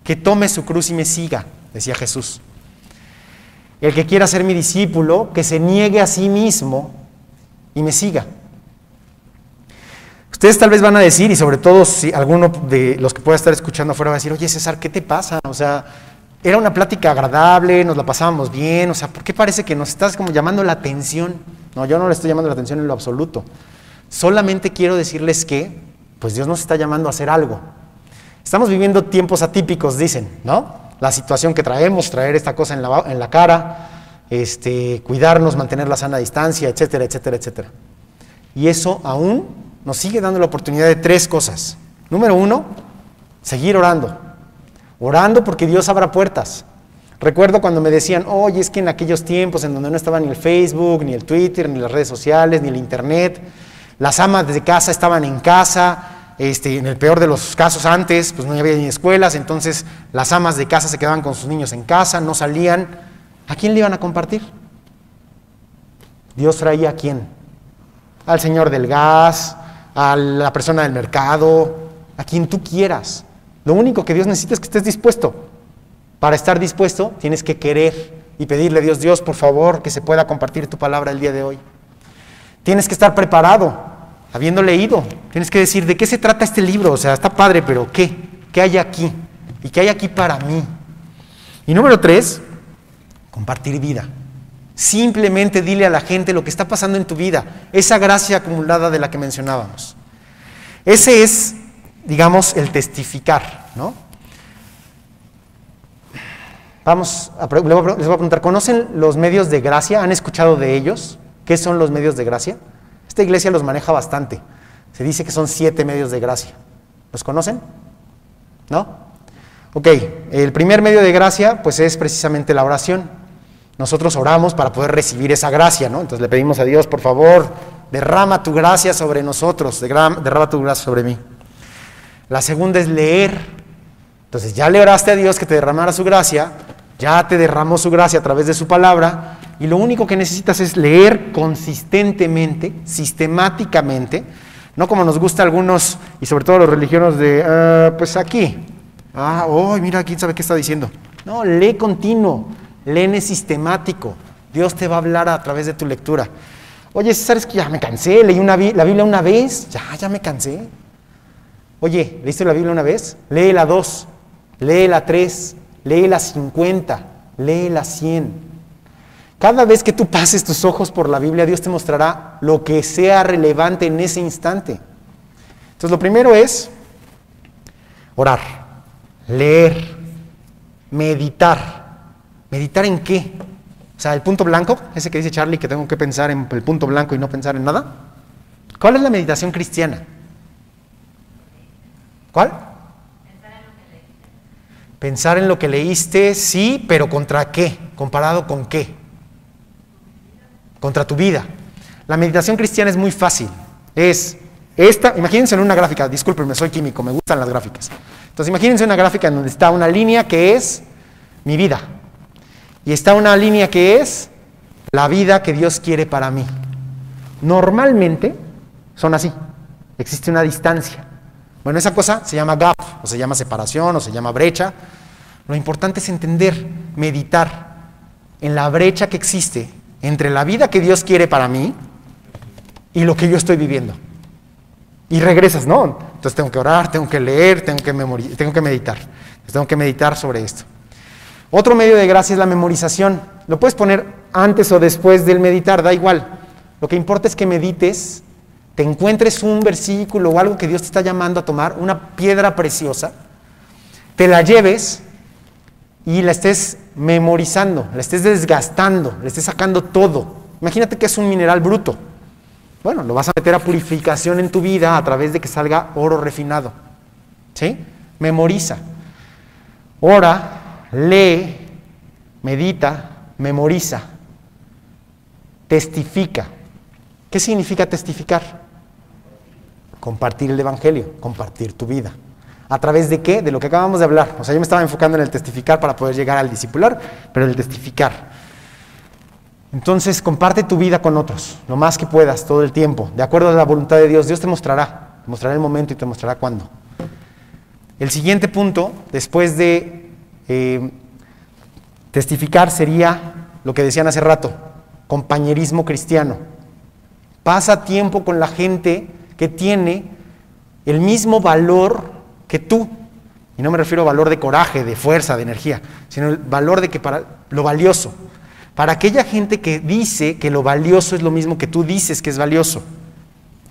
que tome su cruz y me siga, decía Jesús. El que quiera ser mi discípulo, que se niegue a sí mismo y me siga. Ustedes tal vez van a decir, y sobre todo si alguno de los que pueda estar escuchando afuera va a decir, oye César, ¿qué te pasa? O sea, era una plática agradable, nos la pasábamos bien, o sea, ¿por qué parece que nos estás como llamando la atención? No, yo no le estoy llamando la atención en lo absoluto. Solamente quiero decirles que, pues Dios nos está llamando a hacer algo. Estamos viviendo tiempos atípicos, dicen, ¿no? La situación que traemos, traer esta cosa en la, en la cara, este, cuidarnos, mantener la sana distancia, etcétera, etcétera, etcétera. Y eso aún nos sigue dando la oportunidad de tres cosas. Número uno, seguir orando. Orando porque Dios abra puertas. Recuerdo cuando me decían, oye, es que en aquellos tiempos en donde no estaba ni el Facebook, ni el Twitter, ni las redes sociales, ni el Internet, las amas de casa estaban en casa, este, en el peor de los casos antes, pues no había ni escuelas, entonces las amas de casa se quedaban con sus niños en casa, no salían. ¿A quién le iban a compartir? Dios traía a quién? Al señor del gas, a la persona del mercado, a quien tú quieras. Lo único que Dios necesita es que estés dispuesto. Para estar dispuesto tienes que querer y pedirle a Dios, Dios, por favor, que se pueda compartir tu palabra el día de hoy. Tienes que estar preparado, habiendo leído. Tienes que decir, ¿de qué se trata este libro? O sea, está padre, pero ¿qué? ¿Qué hay aquí? ¿Y qué hay aquí para mí? Y número tres, compartir vida. Simplemente dile a la gente lo que está pasando en tu vida, esa gracia acumulada de la que mencionábamos. Ese es, digamos, el testificar, ¿no? Vamos, a, les voy a preguntar, ¿conocen los medios de gracia? ¿Han escuchado de ellos? ¿Qué son los medios de gracia? Esta iglesia los maneja bastante. Se dice que son siete medios de gracia. ¿Los conocen? ¿No? Ok, el primer medio de gracia pues es precisamente la oración. Nosotros oramos para poder recibir esa gracia, ¿no? Entonces le pedimos a Dios, por favor, derrama tu gracia sobre nosotros, derrama tu gracia sobre mí. La segunda es leer. Entonces ya le oraste a Dios que te derramara su gracia, ya te derramó su gracia a través de su palabra, y lo único que necesitas es leer consistentemente, sistemáticamente, No como nos gusta a algunos, y sobre todo los religiosos de, "Ah, pues aquí. Ah, oh, mira, quién sabe qué está diciendo. No, lee continuo, lee sistemático. Dios te va a hablar a través de tu lectura. Oye, César, es que ya me cansé, leí una la Biblia una vez, ya, ya me cansé. Oye, ¿leíste la Biblia una vez? Lee la 2, lee la 3, lee la 50, lee la 100. Cada vez que tú pases tus ojos por la Biblia, Dios te mostrará lo que sea relevante en ese instante. Entonces, lo primero es orar, leer, meditar. ¿Meditar en qué? O sea, el punto blanco, ese que dice Charlie que tengo que pensar en el punto blanco y no pensar en nada. ¿Cuál es la meditación cristiana? ¿Cuál? Pensar en lo que leíste, sí, pero ¿contra qué? ¿Comparado con qué? Contra tu vida. La meditación cristiana es muy fácil. Es esta, imagínense en una gráfica, discúlpenme, soy químico, me gustan las gráficas. Entonces imagínense una gráfica en donde está una línea que es mi vida. Y está una línea que es la vida que Dios quiere para mí. Normalmente son así. Existe una distancia. Bueno, esa cosa se llama gap, o se llama separación, o se llama brecha. Lo importante es entender, meditar en la brecha que existe entre la vida que Dios quiere para mí y lo que yo estoy viviendo. Y regresas, ¿no? Entonces tengo que orar, tengo que leer, tengo que, tengo que meditar. Tengo que meditar sobre esto. Otro medio de gracia es la memorización. Lo puedes poner antes o después del meditar, da igual. Lo que importa es que medites, te encuentres un versículo o algo que Dios te está llamando a tomar, una piedra preciosa, te la lleves y la estés memorizando, la estés desgastando, le estés sacando todo. Imagínate que es un mineral bruto. Bueno, lo vas a meter a purificación en tu vida a través de que salga oro refinado. ¿Sí? Memoriza. Ora, lee, medita, memoriza, testifica. ¿Qué significa testificar? Compartir el Evangelio, compartir tu vida. ¿A través de qué? De lo que acabamos de hablar. O sea, yo me estaba enfocando en el testificar para poder llegar al discipular, pero el testificar. Entonces, comparte tu vida con otros, lo más que puedas, todo el tiempo, de acuerdo a la voluntad de Dios. Dios te mostrará, te mostrará el momento y te mostrará cuándo. El siguiente punto, después de eh, testificar, sería lo que decían hace rato, compañerismo cristiano. Pasa tiempo con la gente que tiene el mismo valor que tú. Y no me refiero a valor de coraje, de fuerza, de energía, sino el valor de que para lo valioso. Para aquella gente que dice que lo valioso es lo mismo que tú dices que es valioso.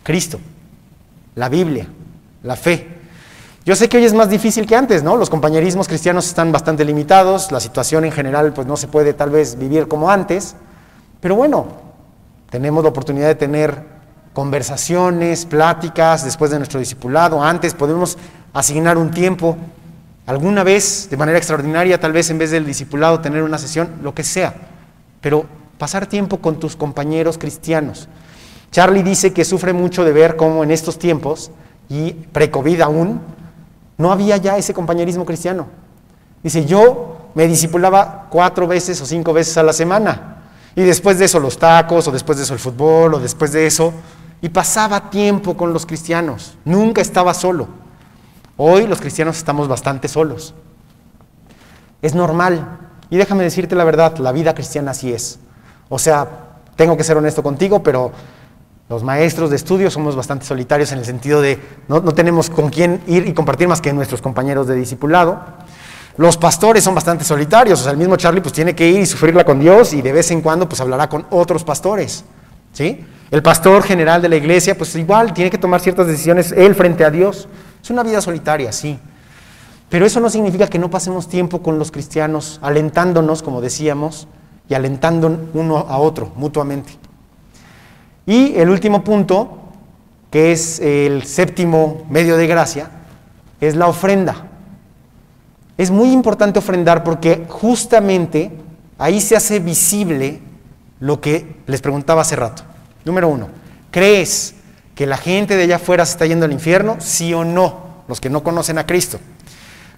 Cristo, la Biblia, la fe. Yo sé que hoy es más difícil que antes, ¿no? Los compañerismos cristianos están bastante limitados, la situación en general pues no se puede tal vez vivir como antes, pero bueno, tenemos la oportunidad de tener conversaciones, pláticas después de nuestro discipulado, antes podemos asignar un tiempo, alguna vez de manera extraordinaria, tal vez en vez del discipulado tener una sesión, lo que sea, pero pasar tiempo con tus compañeros cristianos. Charlie dice que sufre mucho de ver cómo en estos tiempos, y pre-COVID aún, no había ya ese compañerismo cristiano. Dice, yo me discipulaba cuatro veces o cinco veces a la semana. Y después de eso los tacos, o después de eso el fútbol, o después de eso. Y pasaba tiempo con los cristianos. Nunca estaba solo. Hoy los cristianos estamos bastante solos. Es normal. Y déjame decirte la verdad, la vida cristiana así es. O sea, tengo que ser honesto contigo, pero los maestros de estudio somos bastante solitarios en el sentido de no, no, tenemos con quién ir y compartir más que nuestros compañeros de discipulado. Los pastores son bastante solitarios, o sea, el mismo Charlie pues tiene que ir y sufrirla con Dios y de vez en cuando pues hablará con otros pastores, ¿sí? El pastor general de la iglesia pues igual tiene que tomar ciertas decisiones él frente a Dios. Es una vida solitaria, sí. Pero eso no significa que no pasemos tiempo con los cristianos, alentándonos, como decíamos, y alentando uno a otro mutuamente. Y el último punto, que es el séptimo medio de gracia, es la ofrenda. Es muy importante ofrendar porque justamente ahí se hace visible lo que les preguntaba hace rato. Número uno, ¿crees que la gente de allá afuera se está yendo al infierno? Sí o no, los que no conocen a Cristo.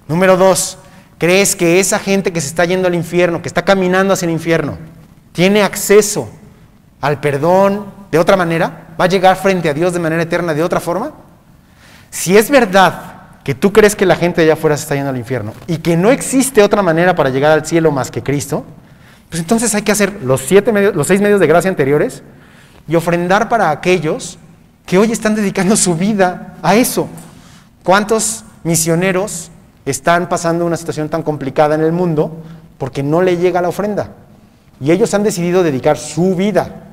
Número dos, ¿crees que esa gente que se está yendo al infierno, que está caminando hacia el infierno, tiene acceso al perdón de otra manera? ¿Va a llegar frente a Dios de manera eterna de otra forma? Si es verdad que tú crees que la gente allá afuera se está yendo al infierno y que no existe otra manera para llegar al cielo más que Cristo, pues entonces hay que hacer los, siete medios- los seis medios de gracia anteriores y ofrendar para aquellos que hoy están dedicando su vida a eso. ¿Cuántos misioneros están pasando una situación tan complicada en el mundo porque no le llega la ofrenda? Y ellos han decidido dedicar su vida.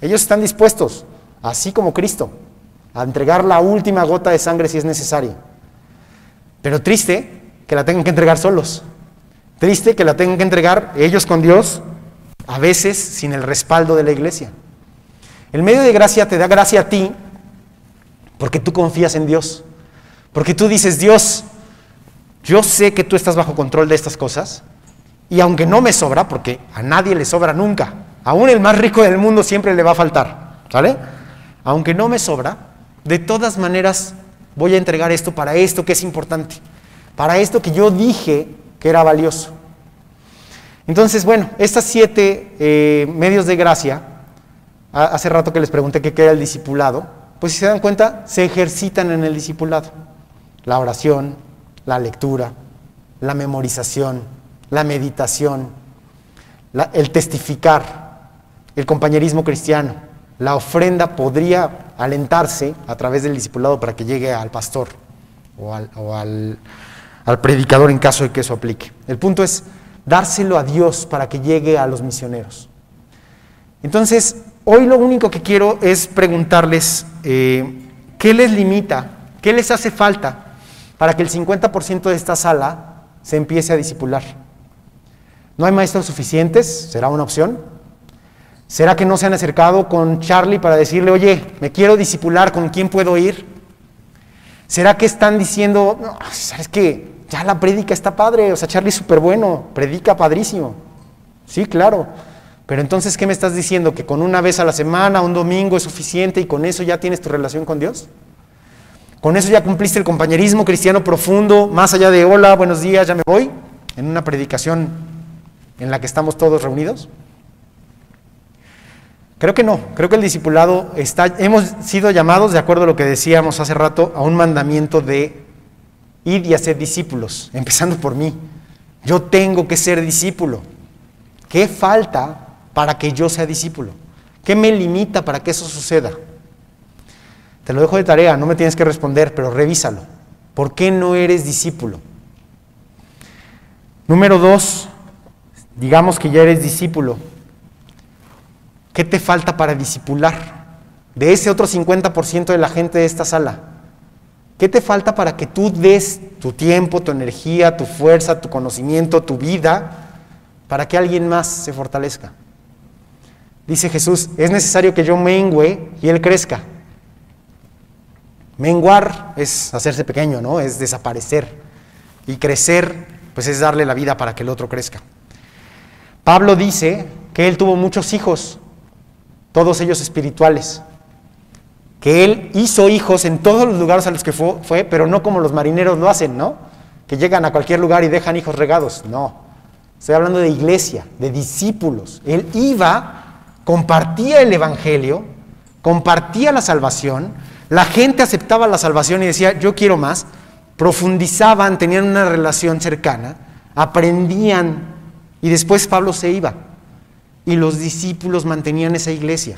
Ellos están dispuestos, así como Cristo, a entregar la última gota de sangre si es necesario. Pero triste que la tengan que entregar solos. Triste que la tengan que entregar ellos con Dios, a veces sin el respaldo de la iglesia. El medio de gracia te da gracia a ti porque tú confías en Dios. Porque tú dices, Dios, yo sé que tú estás bajo control de estas cosas y aunque no me sobra, porque a nadie le sobra nunca, aún el más rico del mundo siempre le va a faltar, ¿sale? Aunque no me sobra, de todas maneras voy a entregar esto para esto que es importante, para esto que yo dije que era valioso. Entonces, bueno, estas siete eh, medios de gracia, hace rato que les pregunté qué era el discipulado, pues si se dan cuenta, se ejercitan en el discipulado. La oración, la lectura, la memorización, la meditación, el testificar, el compañerismo cristiano. La ofrenda podría alentarse a través del discipulado para que llegue al pastor o al, predicador en caso de que eso aplique. El punto es dárselo a Dios para que llegue a los misioneros. Entonces, hoy lo único que quiero es preguntarles eh, qué les limita, qué les hace falta para que el 50% de esta sala se empiece a discipular. ¿No hay maestros suficientes? ¿Será una opción? ¿Será que no se han acercado con Charlie para decirle, oye, me quiero discipular, ¿con quién puedo ir? ¿Será que están diciendo, no, sabes que ya la prédica está padre, o sea, Charlie es súper bueno, predica padrísimo? Sí, claro. Pero entonces, ¿qué me estás diciendo? ¿Que con una vez a la semana, un domingo es suficiente y con eso ya tienes tu relación con Dios? ¿Con eso ya cumpliste el compañerismo cristiano profundo, más allá de hola, buenos días, ya me voy? En una predicación en la que estamos todos reunidos. Creo que no, creo que el discipulado está, hemos sido llamados, de acuerdo a lo que decíamos hace rato, a un mandamiento de ir y hacer discípulos, empezando por mí. Yo tengo que ser discípulo. ¿Qué falta para que yo sea discípulo? ¿Qué me limita para que eso suceda? Te lo dejo de tarea, no me tienes que responder, pero revísalo. ¿Por qué no eres discípulo? Número dos, digamos que ya eres discípulo. ¿Qué te falta para discipular? De ese otro 50% de la gente de esta sala. ¿Qué te falta para que tú des tu tiempo, tu energía, tu fuerza, tu conocimiento, tu vida, para que alguien más se fortalezca? Dice Jesús, es necesario que yo mengüe y Él crezca. Menguar es hacerse pequeño, ¿no? Es desaparecer. Y crecer, pues es darle la vida para que el otro crezca. Pablo dice que él tuvo muchos hijos, todos ellos espirituales. Que él hizo hijos en todos los lugares a los que fue, pero no como los marineros lo hacen, ¿no? Que llegan a cualquier lugar y dejan hijos regados. No. Estoy hablando de iglesia, de discípulos. Él iba, compartía el evangelio, compartía la salvación, la gente aceptaba la salvación y decía, yo quiero más, profundizaban, tenían una relación cercana, aprendían y después Pablo se iba y los discípulos mantenían esa iglesia.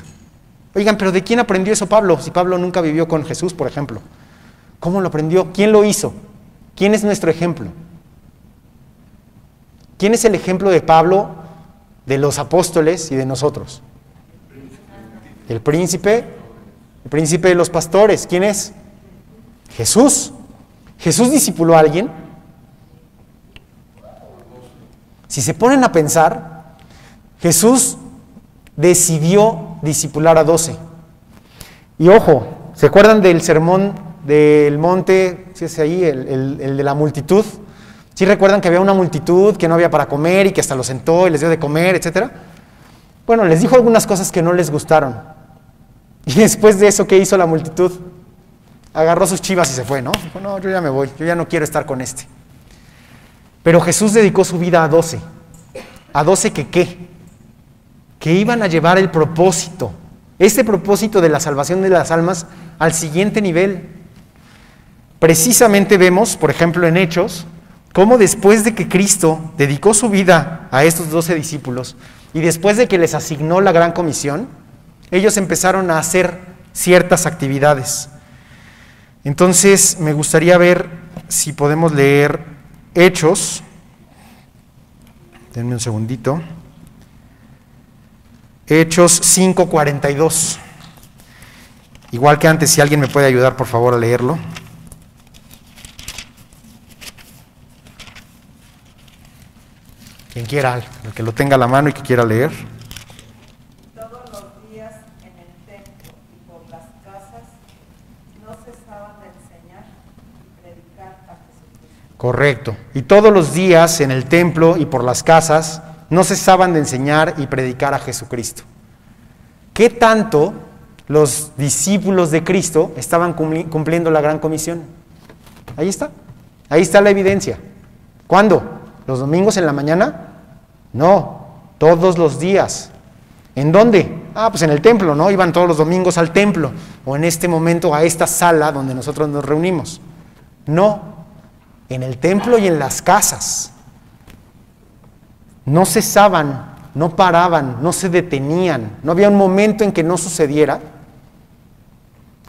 Oigan, pero ¿de quién aprendió eso Pablo? Si Pablo nunca vivió con Jesús, por ejemplo. ¿Cómo lo aprendió? ¿Quién lo hizo? ¿Quién es nuestro ejemplo? ¿Quién es el ejemplo de Pablo, de los apóstoles y de nosotros? El príncipe, el príncipe de los pastores. ¿Quién es? Jesús. ¿Jesús discipuló a alguien? Si se ponen a pensar, Jesús decidió discipular a doce. Y ojo, ¿se acuerdan del sermón del monte, si es ahí, el, el- de la multitud? ¿Sí recuerdan que había una multitud que no había para comer y que hasta los sentó y les dio de comer, etcétera? Bueno, les dijo algunas cosas que no les gustaron. Y después de eso, ¿qué hizo la multitud? Agarró sus chivas y se fue, ¿no? Dijo, no, yo ya me voy, yo ya no quiero estar con este. Pero Jesús dedicó su vida a doce. ¿A doce que qué? Que iban a llevar el propósito, este propósito de la salvación de las almas al siguiente nivel. Precisamente vemos, por ejemplo, en Hechos, cómo después de que Cristo dedicó su vida a estos doce discípulos y después de que les asignó la gran comisión, ellos empezaron a hacer ciertas actividades. Entonces, me gustaría ver si podemos leer Hechos. Denme un segundito. Hechos 5:42. Igual que antes, si alguien me puede ayudar, por favor, a leerlo. Quien quiera, el que lo tenga a la mano y que quiera leer. Todos los días en el templo y por las casas no cesaban de enseñar y predicar a Jesucristo. Correcto. Y todos los días en el templo y por las casas no cesaban de enseñar y predicar a Jesucristo. ¿Qué tanto los discípulos de Cristo estaban cumpli- cumpliendo la gran comisión? Ahí está. Ahí está la evidencia. ¿Cuándo? ¿Los domingos en la mañana? No, todos los días. ¿En dónde? Ah, pues en el templo, ¿no? Iban todos los domingos al templo o en este momento a esta sala donde nosotros nos reunimos. No, en el templo y en las casas. No cesaban, no paraban, no se detenían. No había un momento en que no sucediera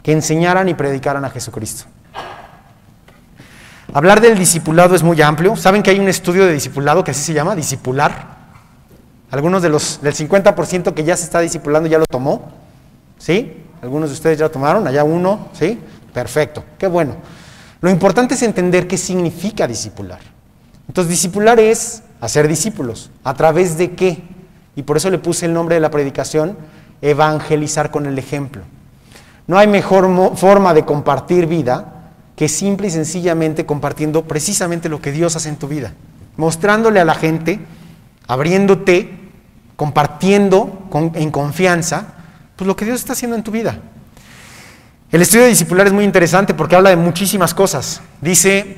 que enseñaran y predicaran a Jesucristo. Hablar del discipulado es muy amplio. ¿Saben que hay un estudio de discipulado que así se llama? Discipular. Algunos de los, del 50% que ya se está discipulando ya lo tomó. ¿Sí? Algunos de ustedes ya lo tomaron, allá uno, ¿sí? Perfecto, qué bueno. Lo importante es entender qué significa discipular. Entonces, discipular es hacer discípulos. ¿A través de qué? Y por eso le puse el nombre de la predicación, evangelizar con el ejemplo. No hay mejor forma de compartir vida que simple y sencillamente compartiendo precisamente lo que Dios hace en tu vida. Mostrándole a la gente, abriéndote, compartiendo con- en confianza, pues lo que Dios está haciendo en tu vida. El estudio discipular es muy interesante porque habla de muchísimas cosas. Dice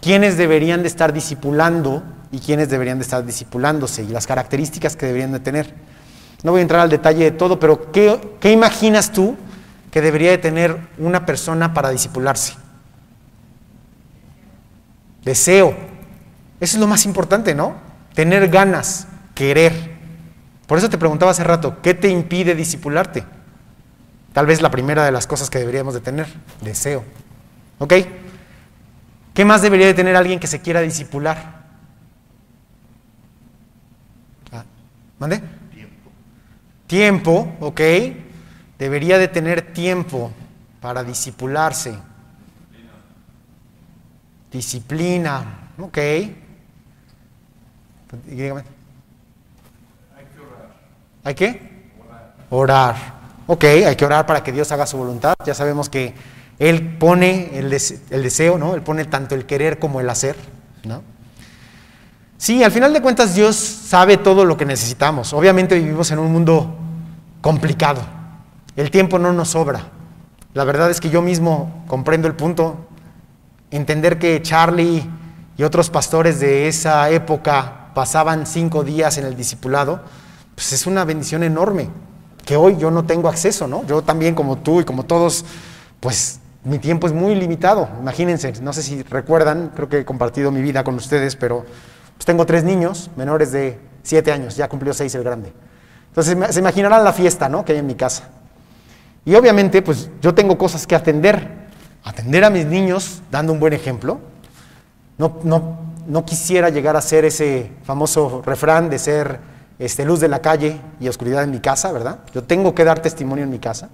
quiénes deberían de estar discipulando y quiénes deberían de estar discipulándose y las características que deberían de tener. No voy a entrar al detalle de todo, pero ¿qué, imaginas tú que debería de tener una persona para discipularse? Deseo. Eso es lo más importante, ¿no? Tener ganas, querer. Por eso te preguntaba hace rato, ¿qué te impide discipularte? Tal vez la primera de las cosas que deberíamos de tener, deseo. ¿Ok? ¿Qué más debería de tener alguien que se quiera discipular? ¿Mande? Tiempo. Tiempo, ok. Debería de tener tiempo para discipularse. Disciplina, ok. Dígame. ¿Hay qué? Orar. Ok, hay que orar para que Dios haga su voluntad. Ya sabemos que Él pone el, des- el deseo, ¿no? Él pone tanto el querer como el hacer, ¿no? Sí, al final de cuentas Dios sabe todo lo que necesitamos. Obviamente vivimos en un mundo complicado. El tiempo no nos sobra. La verdad es que yo mismo comprendo el punto. Entender que Charlie y otros pastores de esa época pasaban cinco días en el discipulado, pues es una bendición enorme que hoy yo no tengo acceso, ¿no? Yo también como tú y como todos, pues mi tiempo es muy limitado. Imagínense, no sé si recuerdan, creo que he compartido mi vida con ustedes, pero pues tengo tres niños menores de siete años, ya cumplió seis el grande. Entonces se imaginarán la fiesta, ¿no? Que hay en mi casa. Y obviamente, pues yo tengo cosas que atender. Atender a mis niños dando un buen ejemplo. No, no, no quisiera llegar a ser ese famoso refrán de ser este, luz de la calle y oscuridad en mi casa, ¿verdad? Yo tengo que dar testimonio en mi casa.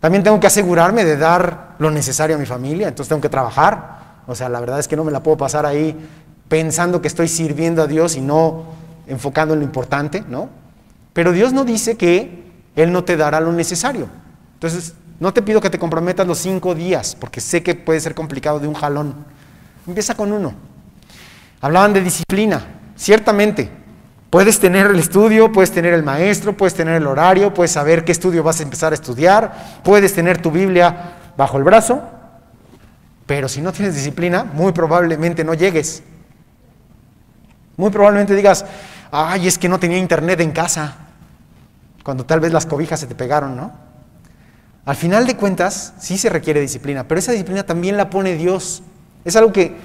También tengo que asegurarme de dar lo necesario a mi familia, entonces tengo que trabajar. O sea, la verdad es que no me la puedo pasar ahí pensando que estoy sirviendo a Dios y no enfocando en lo importante, ¿no? Pero Dios no dice que Él no te dará lo necesario. Entonces, no te pido que te comprometas los cinco días, porque sé que puede ser complicado de un jalón. Empieza con uno. Hablaban de disciplina, ciertamente. Puedes tener el estudio, puedes tener el maestro, puedes tener el horario, puedes saber qué estudio vas a empezar a estudiar, puedes tener tu Biblia bajo el brazo, pero si no tienes disciplina, muy probablemente no llegues. Muy probablemente digas, ay, es que no tenía internet en casa. cuando tal vez las cobijas se te pegaron, ¿no? Al final de cuentas, sí se requiere disciplina, pero esa disciplina también la pone Dios. Es algo que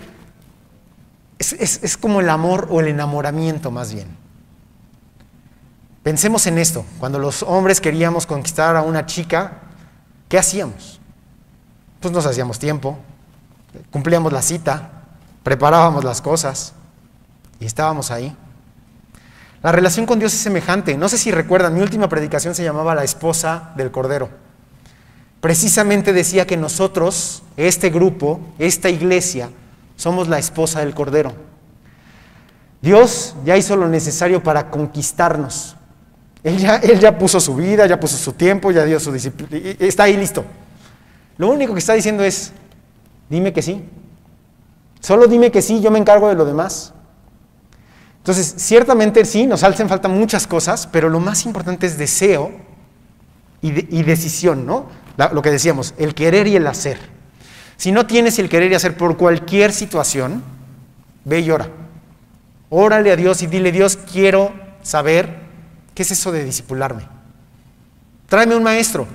es, es- es como el amor o el enamoramiento más bien. Pensemos en esto, cuando los hombres queríamos conquistar a una chica, ¿qué hacíamos? Pues nos hacíamos tiempo, cumplíamos la cita, preparábamos las cosas y estábamos ahí. La relación con Dios es semejante. No sé si recuerdan, mi última predicación se llamaba La esposa del Cordero. Precisamente decía que nosotros, este grupo, esta iglesia, somos la esposa del Cordero. Dios ya hizo lo necesario para conquistarnos. Él ya, él ya puso su vida, ya puso su tiempo, ya dio su disciplina. Está ahí listo. Lo único que está diciendo es, dime que sí. Solo dime que sí, yo me encargo de lo demás. Entonces, ciertamente sí, nos hacen falta muchas cosas, pero lo más importante es deseo y, de- y decisión, ¿no? Lo que decíamos, el querer y el hacer. Si no tienes el querer y hacer por cualquier situación, ve y ora. Órale a Dios y dile, Dios, quiero saber qué es eso de discipularme. Tráeme un maestro,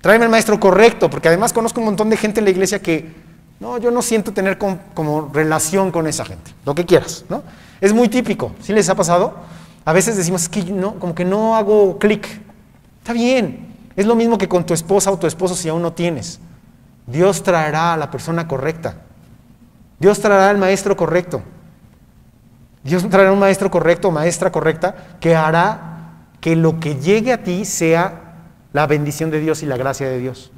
tráeme el maestro correcto, porque además conozco un montón de gente en la iglesia que, no, yo no siento tener com- como relación con esa gente, lo que quieras, ¿no? Es muy típico, ¿sí les ha pasado? A veces decimos, es que no, como que no hago clic. Está bien, es lo mismo que con tu esposa o tu esposo si aún no tienes. Dios traerá a la persona correcta. Dios traerá al maestro correcto. Dios traerá un maestro correcto maestra correcta que hará que lo que llegue a ti sea la bendición de Dios y la gracia de Dios.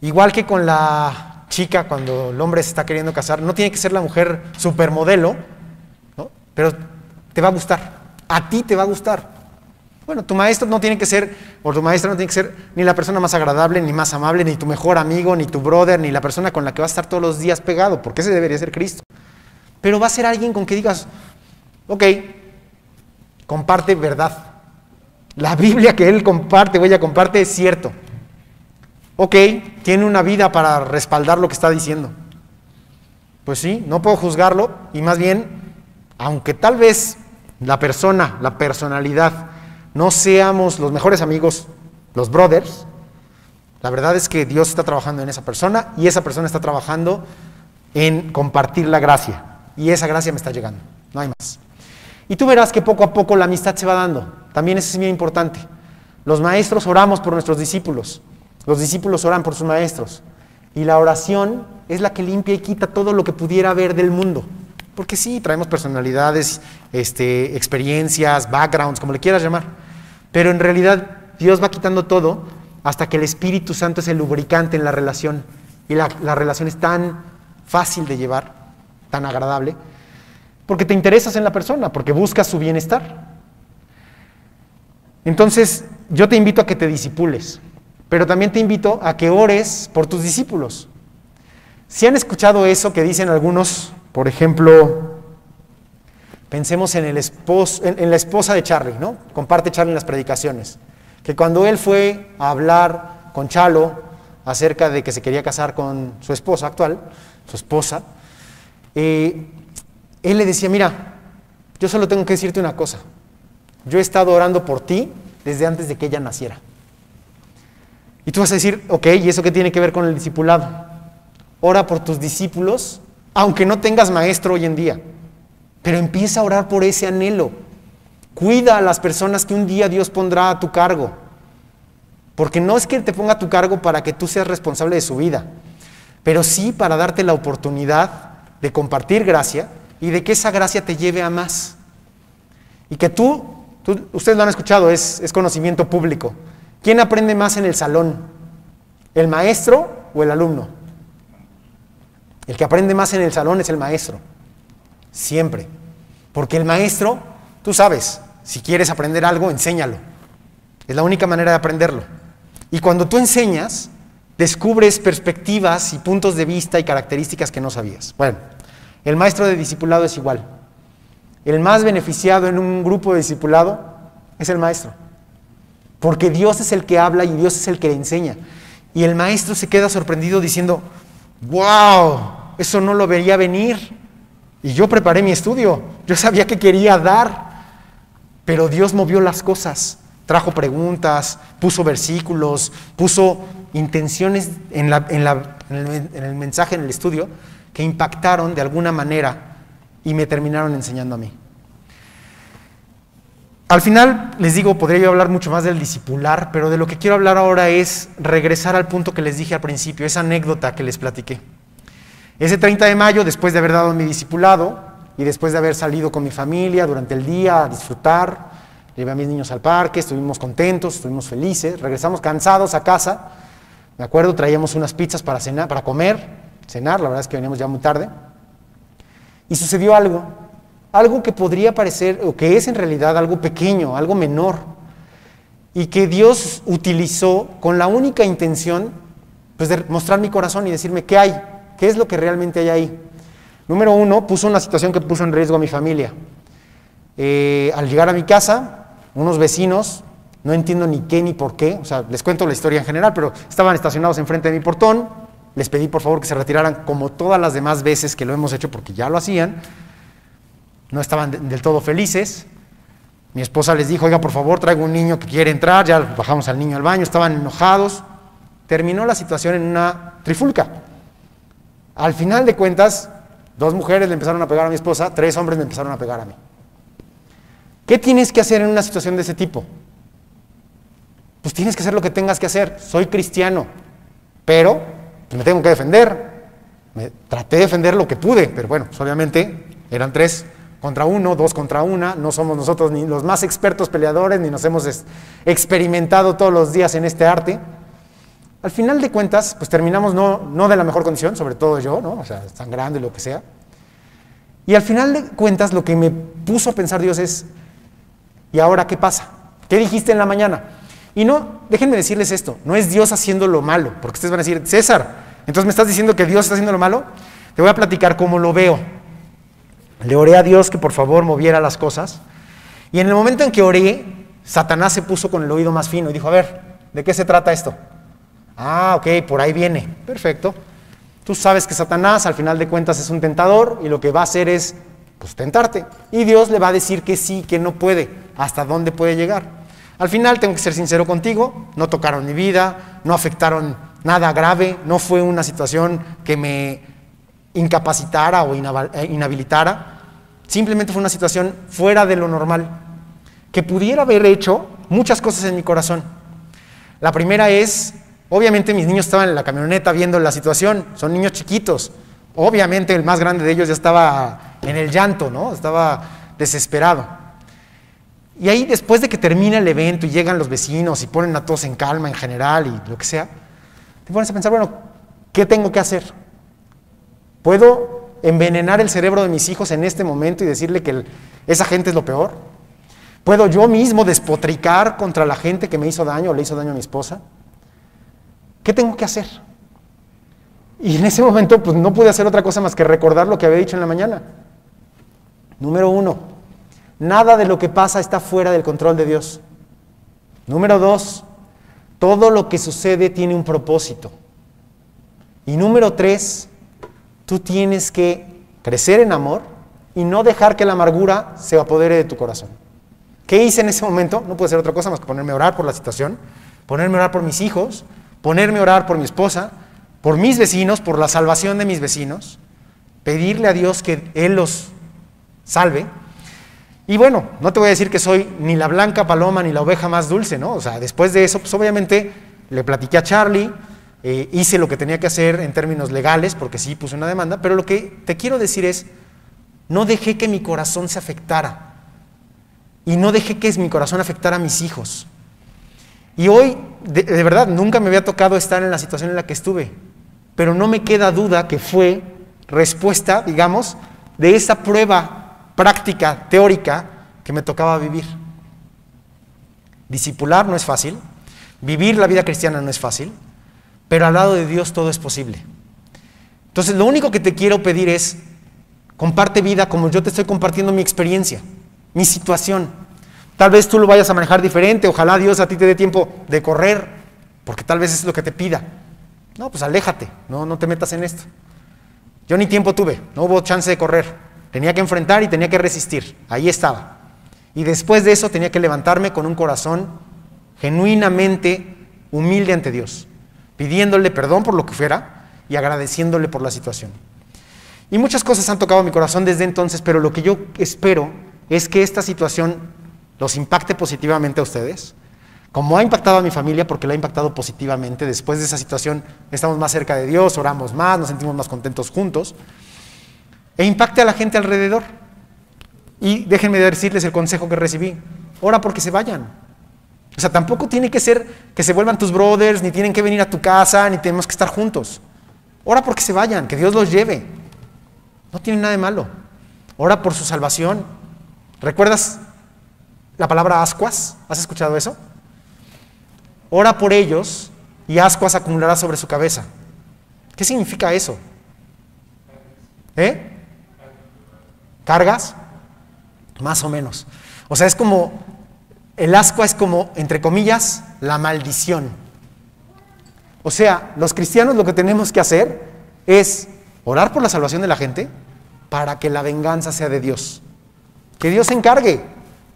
Igual que con la chica cuando el hombre se está queriendo casar, no tiene que ser la mujer supermodelo, ¿no? pero te va a gustar, a ti te va a gustar. Bueno, tu maestro no tiene que ser, o tu maestra no tiene que ser ni la persona más agradable, ni más amable, ni tu mejor amigo, ni tu brother, ni la persona con la que vas a estar todos los días pegado, porque ese debería ser Cristo. Pero va a ser alguien con que digas, ok, comparte verdad. La Biblia que él comparte o ella comparte es cierto. Ok, tiene una vida para respaldar lo que está diciendo. Pues sí, no puedo juzgarlo y más bien, aunque tal vez la persona, la personalidad, no seamos los mejores amigos, los brothers, la verdad es que Dios está trabajando en esa persona y esa persona está trabajando en compartir la gracia. Y esa gracia me está llegando, no hay más. Y tú verás que poco a poco la amistad se va dando. También eso es bien importante. Los maestros oramos por nuestros discípulos. Los discípulos oran por sus maestros. Y la oración es la que limpia y quita todo lo que pudiera haber del mundo. Porque sí, traemos personalidades, este, experiencias, backgrounds, como le quieras llamar. Pero en realidad Dios va quitando todo hasta que el Espíritu Santo es el lubricante en la relación. Y la, la relación es tan fácil de llevar, tan agradable, porque te interesas en la persona, porque buscas su bienestar. Entonces, yo te invito a que te disipules, pero también te invito a que ores por tus discípulos. Si han escuchado eso que dicen algunos, por ejemplo, pensemos en, el esposo, en, la esposa de Charlie, ¿no? Comparte Charlie en las predicaciones, que cuando él fue a hablar con Chalo acerca de que se quería casar con su esposa actual, su esposa, eh, él le decía, mira, yo solo tengo que decirte una cosa. Yo he estado orando por ti desde antes de que ella naciera. Y tú vas a decir, ok, ¿y eso qué tiene que ver con el discipulado? Ora por tus discípulos, aunque no tengas maestro hoy en día. Pero empieza a orar por ese anhelo. Cuida a las personas que un día Dios pondrá a tu cargo. Porque no es que te ponga a tu cargo para que tú seas responsable de su vida, pero sí para darte la oportunidad de compartir gracia y de que esa gracia te lleve a más. Y que tú, tú ustedes lo han escuchado, es, es conocimiento público. ¿Quién aprende más en el salón? ¿El maestro o el alumno? El que aprende más en el salón es el maestro. Siempre. Porque el maestro, tú sabes, si quieres aprender algo, enséñalo. Es la única manera de aprenderlo. Y cuando tú enseñas, descubres perspectivas y puntos de vista y características que no sabías. Bueno, el maestro de discipulado es igual. El más beneficiado en un grupo de discipulado es el maestro. Porque Dios es el que habla y Dios es el que enseña. Y el maestro se queda sorprendido diciendo, wow, eso no lo vería venir. Y yo preparé mi estudio, yo sabía que quería dar. Pero Dios movió las cosas, trajo preguntas, puso versículos, puso intenciones en el, en el mensaje, en el estudio, que impactaron de alguna manera y me terminaron enseñando a mí. Al final, les digo, podría yo hablar mucho más del discipular, pero de lo que quiero hablar ahora es regresar al punto que les dije al principio, esa anécdota que les platiqué. Ese 30 de mayo, después de haber dado mi discipulado y después de haber salido con mi familia durante el día a disfrutar, llevé a mis niños al parque, estuvimos contentos, estuvimos felices, regresamos cansados a casa. Me acuerdo, traíamos unas pizzas para cenar, para comer, cenar, la verdad es que veníamos ya muy tarde. Y sucedió algo, algo que podría parecer, o que es en realidad algo pequeño, algo menor, y que Dios utilizó con la única intención pues, de mostrar mi corazón y decirme qué hay, qué es lo que realmente hay ahí. Número uno, puso una situación que puso en riesgo a mi familia. Eh, al llegar a mi casa, unos vecinos, no entiendo ni qué ni por qué, o sea, les cuento la historia en general, pero estaban estacionados enfrente de mi portón, les pedí por favor que se retiraran como todas las demás veces que lo hemos hecho porque ya lo hacían, no estaban de- del todo felices. Mi esposa les dijo, oiga, por favor, traigo un niño que quiere entrar, ya bajamos al niño al baño, estaban enojados. Terminó la situación en una trifulca. Al final de cuentas, dos mujeres le empezaron a pegar a mi esposa, tres hombres me empezaron a pegar a mí. ¿Qué tienes que hacer en una situación de ese tipo? Pues tienes que hacer lo que tengas que hacer. Soy cristiano, pero me tengo que defender. Me, traté de defender lo que pude, pero bueno, pues, obviamente eran tres contra uno, dos contra una. No somos nosotros ni los más expertos peleadores, ni nos hemos experimentado todos los días en este arte. Al final de cuentas, pues terminamos no, no de la mejor condición, sobre todo yo, ¿no? O sea, tan grande, lo que sea. Y al final de cuentas, lo que me puso a pensar Dios es, ¿y ahora qué pasa? ¿Qué dijiste en la mañana? Y no, déjenme decirles esto, no es Dios haciendo lo malo, porque ustedes van a decir, César, entonces me estás diciendo que Dios está haciendo lo malo. Te voy a platicar cómo lo veo. Le oré a Dios que por favor moviera las cosas. Y en el momento en que oré, Satanás se puso con el oído más fino y dijo, a ver, ¿de qué se trata esto? Ah, ok, por ahí viene. Perfecto. Tú sabes que Satanás al final de cuentas es un tentador y lo que va a hacer es pues tentarte. Y Dios le va a decir que sí, que no puede, hasta dónde puede llegar. Al final tengo que ser sincero contigo, no tocaron mi vida, no afectaron nada grave, no fue una situación que me incapacitara o eh, inhabilitara. Simplemente fue una situación fuera de lo normal, que pudiera haber hecho muchas cosas en mi corazón. La primera es, obviamente mis niños estaban en la camioneta viendo la situación, son niños chiquitos. Obviamente el más grande de ellos ya estaba en el llanto, ¿no? Estaba desesperado. Y ahí después de que termina el evento y llegan los vecinos y ponen a todos en calma en general y lo que sea, te pones a pensar, bueno, ¿qué tengo que hacer? ¿Puedo envenenar el cerebro de mis hijos en este momento y decirle que esa gente es lo peor? ¿Puedo yo mismo despotricar contra la gente que me hizo daño o le hizo daño a mi esposa? ¿Qué tengo que hacer? Y en ese momento pues no pude hacer otra cosa más que recordar lo que había dicho en la mañana. Número uno, nada de lo que pasa está fuera del control de Dios. Número dos, todo lo que sucede tiene un propósito. Y número tres, tú tienes que crecer en amor y no dejar que la amargura se apodere de tu corazón. ¿Qué hice en ese momento? No pude hacer otra cosa más que ponerme a orar por la situación, ponerme a orar por mis hijos, ponerme a orar por mi esposa, por mis vecinos, por la salvación de mis vecinos, pedirle a Dios que Él los salve. Y bueno, no te voy a decir que soy ni la blanca paloma ni la oveja más dulce, ¿no? O sea, después de eso, pues obviamente le platiqué a Charlie, eh, hice lo que tenía que hacer en términos legales, porque sí puse una demanda, pero lo que te quiero decir es, no dejé que mi corazón se afectara. Y no dejé que mi corazón afectara a mis hijos. Y hoy, de, de verdad, nunca me había tocado estar en la situación en la que estuve. Pero no me queda duda que fue respuesta, digamos, de esa prueba práctica, teórica, que me tocaba vivir. Discipular no es fácil, vivir la vida cristiana no es fácil, pero al lado de Dios todo es posible. Entonces, lo único que te quiero pedir es, comparte vida como yo te estoy compartiendo mi experiencia, mi situación. Tal vez tú lo vayas a manejar diferente, ojalá Dios a ti te dé tiempo de correr, porque tal vez es lo que te pida. No, pues aléjate, no, no te metas en esto. Yo ni tiempo tuve, no hubo chance de correr. Tenía que enfrentar y tenía que resistir. Ahí estaba. Y después de eso tenía que levantarme con un corazón genuinamente humilde ante Dios, pidiéndole perdón por lo que fuera y agradeciéndole por la situación. Y muchas cosas han tocado mi corazón desde entonces, pero lo que yo espero es que esta situación los impacte positivamente a ustedes, como ha impactado a mi familia, porque la ha impactado positivamente. Después de esa situación estamos más cerca de Dios, oramos más, nos sentimos más contentos juntos, e impacte a la gente alrededor. Y déjenme decirles el consejo que recibí, ora porque se vayan. O sea, tampoco tiene que ser que se vuelvan tus brothers, ni tienen que venir a tu casa, ni tenemos que estar juntos. Ora porque se vayan, que Dios los lleve. No tiene nada de malo. Ora por su salvación. ¿Recuerdas la palabra ascuas? ¿Has escuchado eso? Ora por ellos y ascuas acumulará sobre su cabeza. ¿Qué significa eso? ¿Eh? ¿Cargas? Más o menos. O sea, es como, el ascua es como, entre comillas, la maldición. O sea, los cristianos lo que tenemos que hacer es orar por la salvación de la gente para que la venganza sea de Dios. Que Dios se encargue.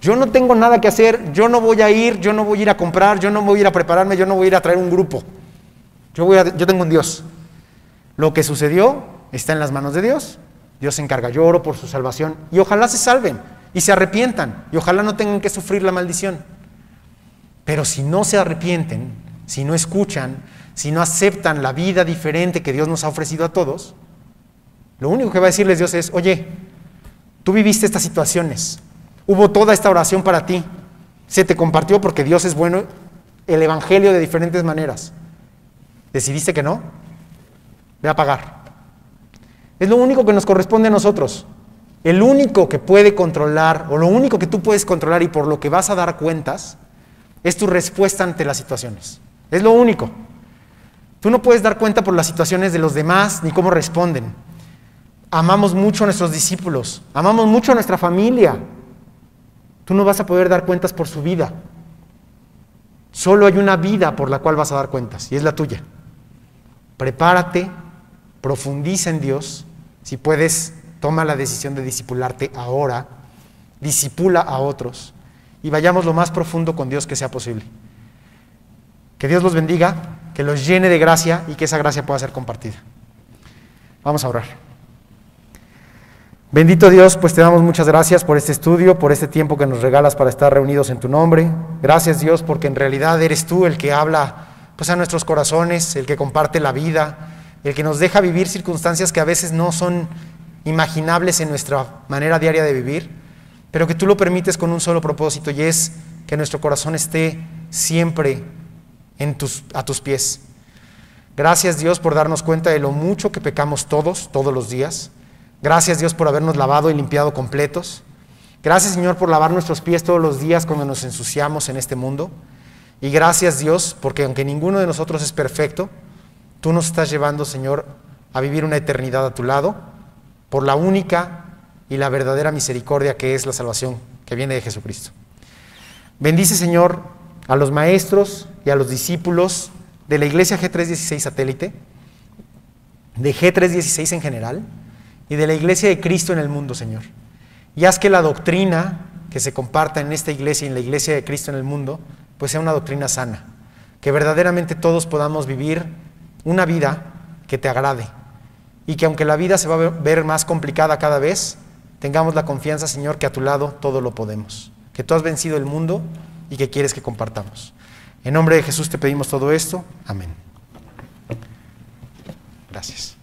Yo no tengo nada que hacer, yo no voy a ir, yo no voy a ir a comprar, yo no voy a ir a prepararme, yo no voy a ir a traer un grupo. Yo, voy a, yo tengo un Dios. Lo que sucedió está en las manos de Dios. Dios se encarga. Yo oro por su salvación y ojalá se salven y se arrepientan y ojalá no tengan que sufrir la maldición. Pero si no se arrepienten, si no escuchan, si no aceptan la vida diferente que Dios nos ha ofrecido a todos, lo único que va a decirles Dios es, oye, tú viviste estas situaciones, hubo toda esta oración para ti, se te compartió porque Dios es bueno, el Evangelio de diferentes maneras. ¿Decidiste que no? Ve a pagar. Es lo único que nos corresponde a nosotros. El único que puede controlar, o lo único que tú puedes controlar y por lo que vas a dar cuentas, es tu respuesta ante las situaciones. Es lo único. Tú no puedes dar cuenta por las situaciones de los demás ni cómo responden. Amamos mucho a nuestros discípulos, amamos mucho a nuestra familia. Tú no vas a poder dar cuentas por su vida. Solo hay una vida por la cual vas a dar cuentas y es la tuya. Prepárate, profundiza en Dios. Si puedes, toma la decisión de discipularte ahora, disipula a otros y vayamos lo más profundo con Dios que sea posible. Que Dios los bendiga, que los llene de gracia y que esa gracia pueda ser compartida. Vamos a orar. Bendito Dios, pues te damos muchas gracias por este estudio, por este tiempo que nos regalas para estar reunidos en tu nombre. Gracias Dios porque en realidad eres tú el que habla pues a nuestros corazones, el que comparte la vida, el que nos deja vivir circunstancias que a veces no son imaginables en nuestra manera diaria de vivir, pero que tú lo permites con un solo propósito y es que nuestro corazón esté siempre en tus, a tus pies. Gracias Dios por darnos cuenta de lo mucho que pecamos todos, todos los días. Gracias Dios por habernos lavado y limpiado completos. Gracias Señor por lavar nuestros pies todos los días cuando nos ensuciamos en este mundo. Y gracias Dios porque aunque ninguno de nosotros es perfecto, tú nos estás llevando Señor a vivir una eternidad a tu lado por la única y la verdadera misericordia que es la salvación que viene de Jesucristo. Bendice Señor a los maestros y a los discípulos de la iglesia G316 satélite, de G316 en general y de la iglesia de Cristo en el mundo, Señor. Y haz que la doctrina que se comparta en esta iglesia y en la iglesia de Cristo en el mundo, pues sea una doctrina sana. Que verdaderamente todos podamos vivir una vida que te agrade. Y que aunque la vida se va a ver más complicada cada vez, tengamos la confianza, Señor, que a tu lado todo lo podemos. Que tú has vencido el mundo y que quieres que compartamos. En nombre de Jesús te pedimos todo esto. Amén. Gracias.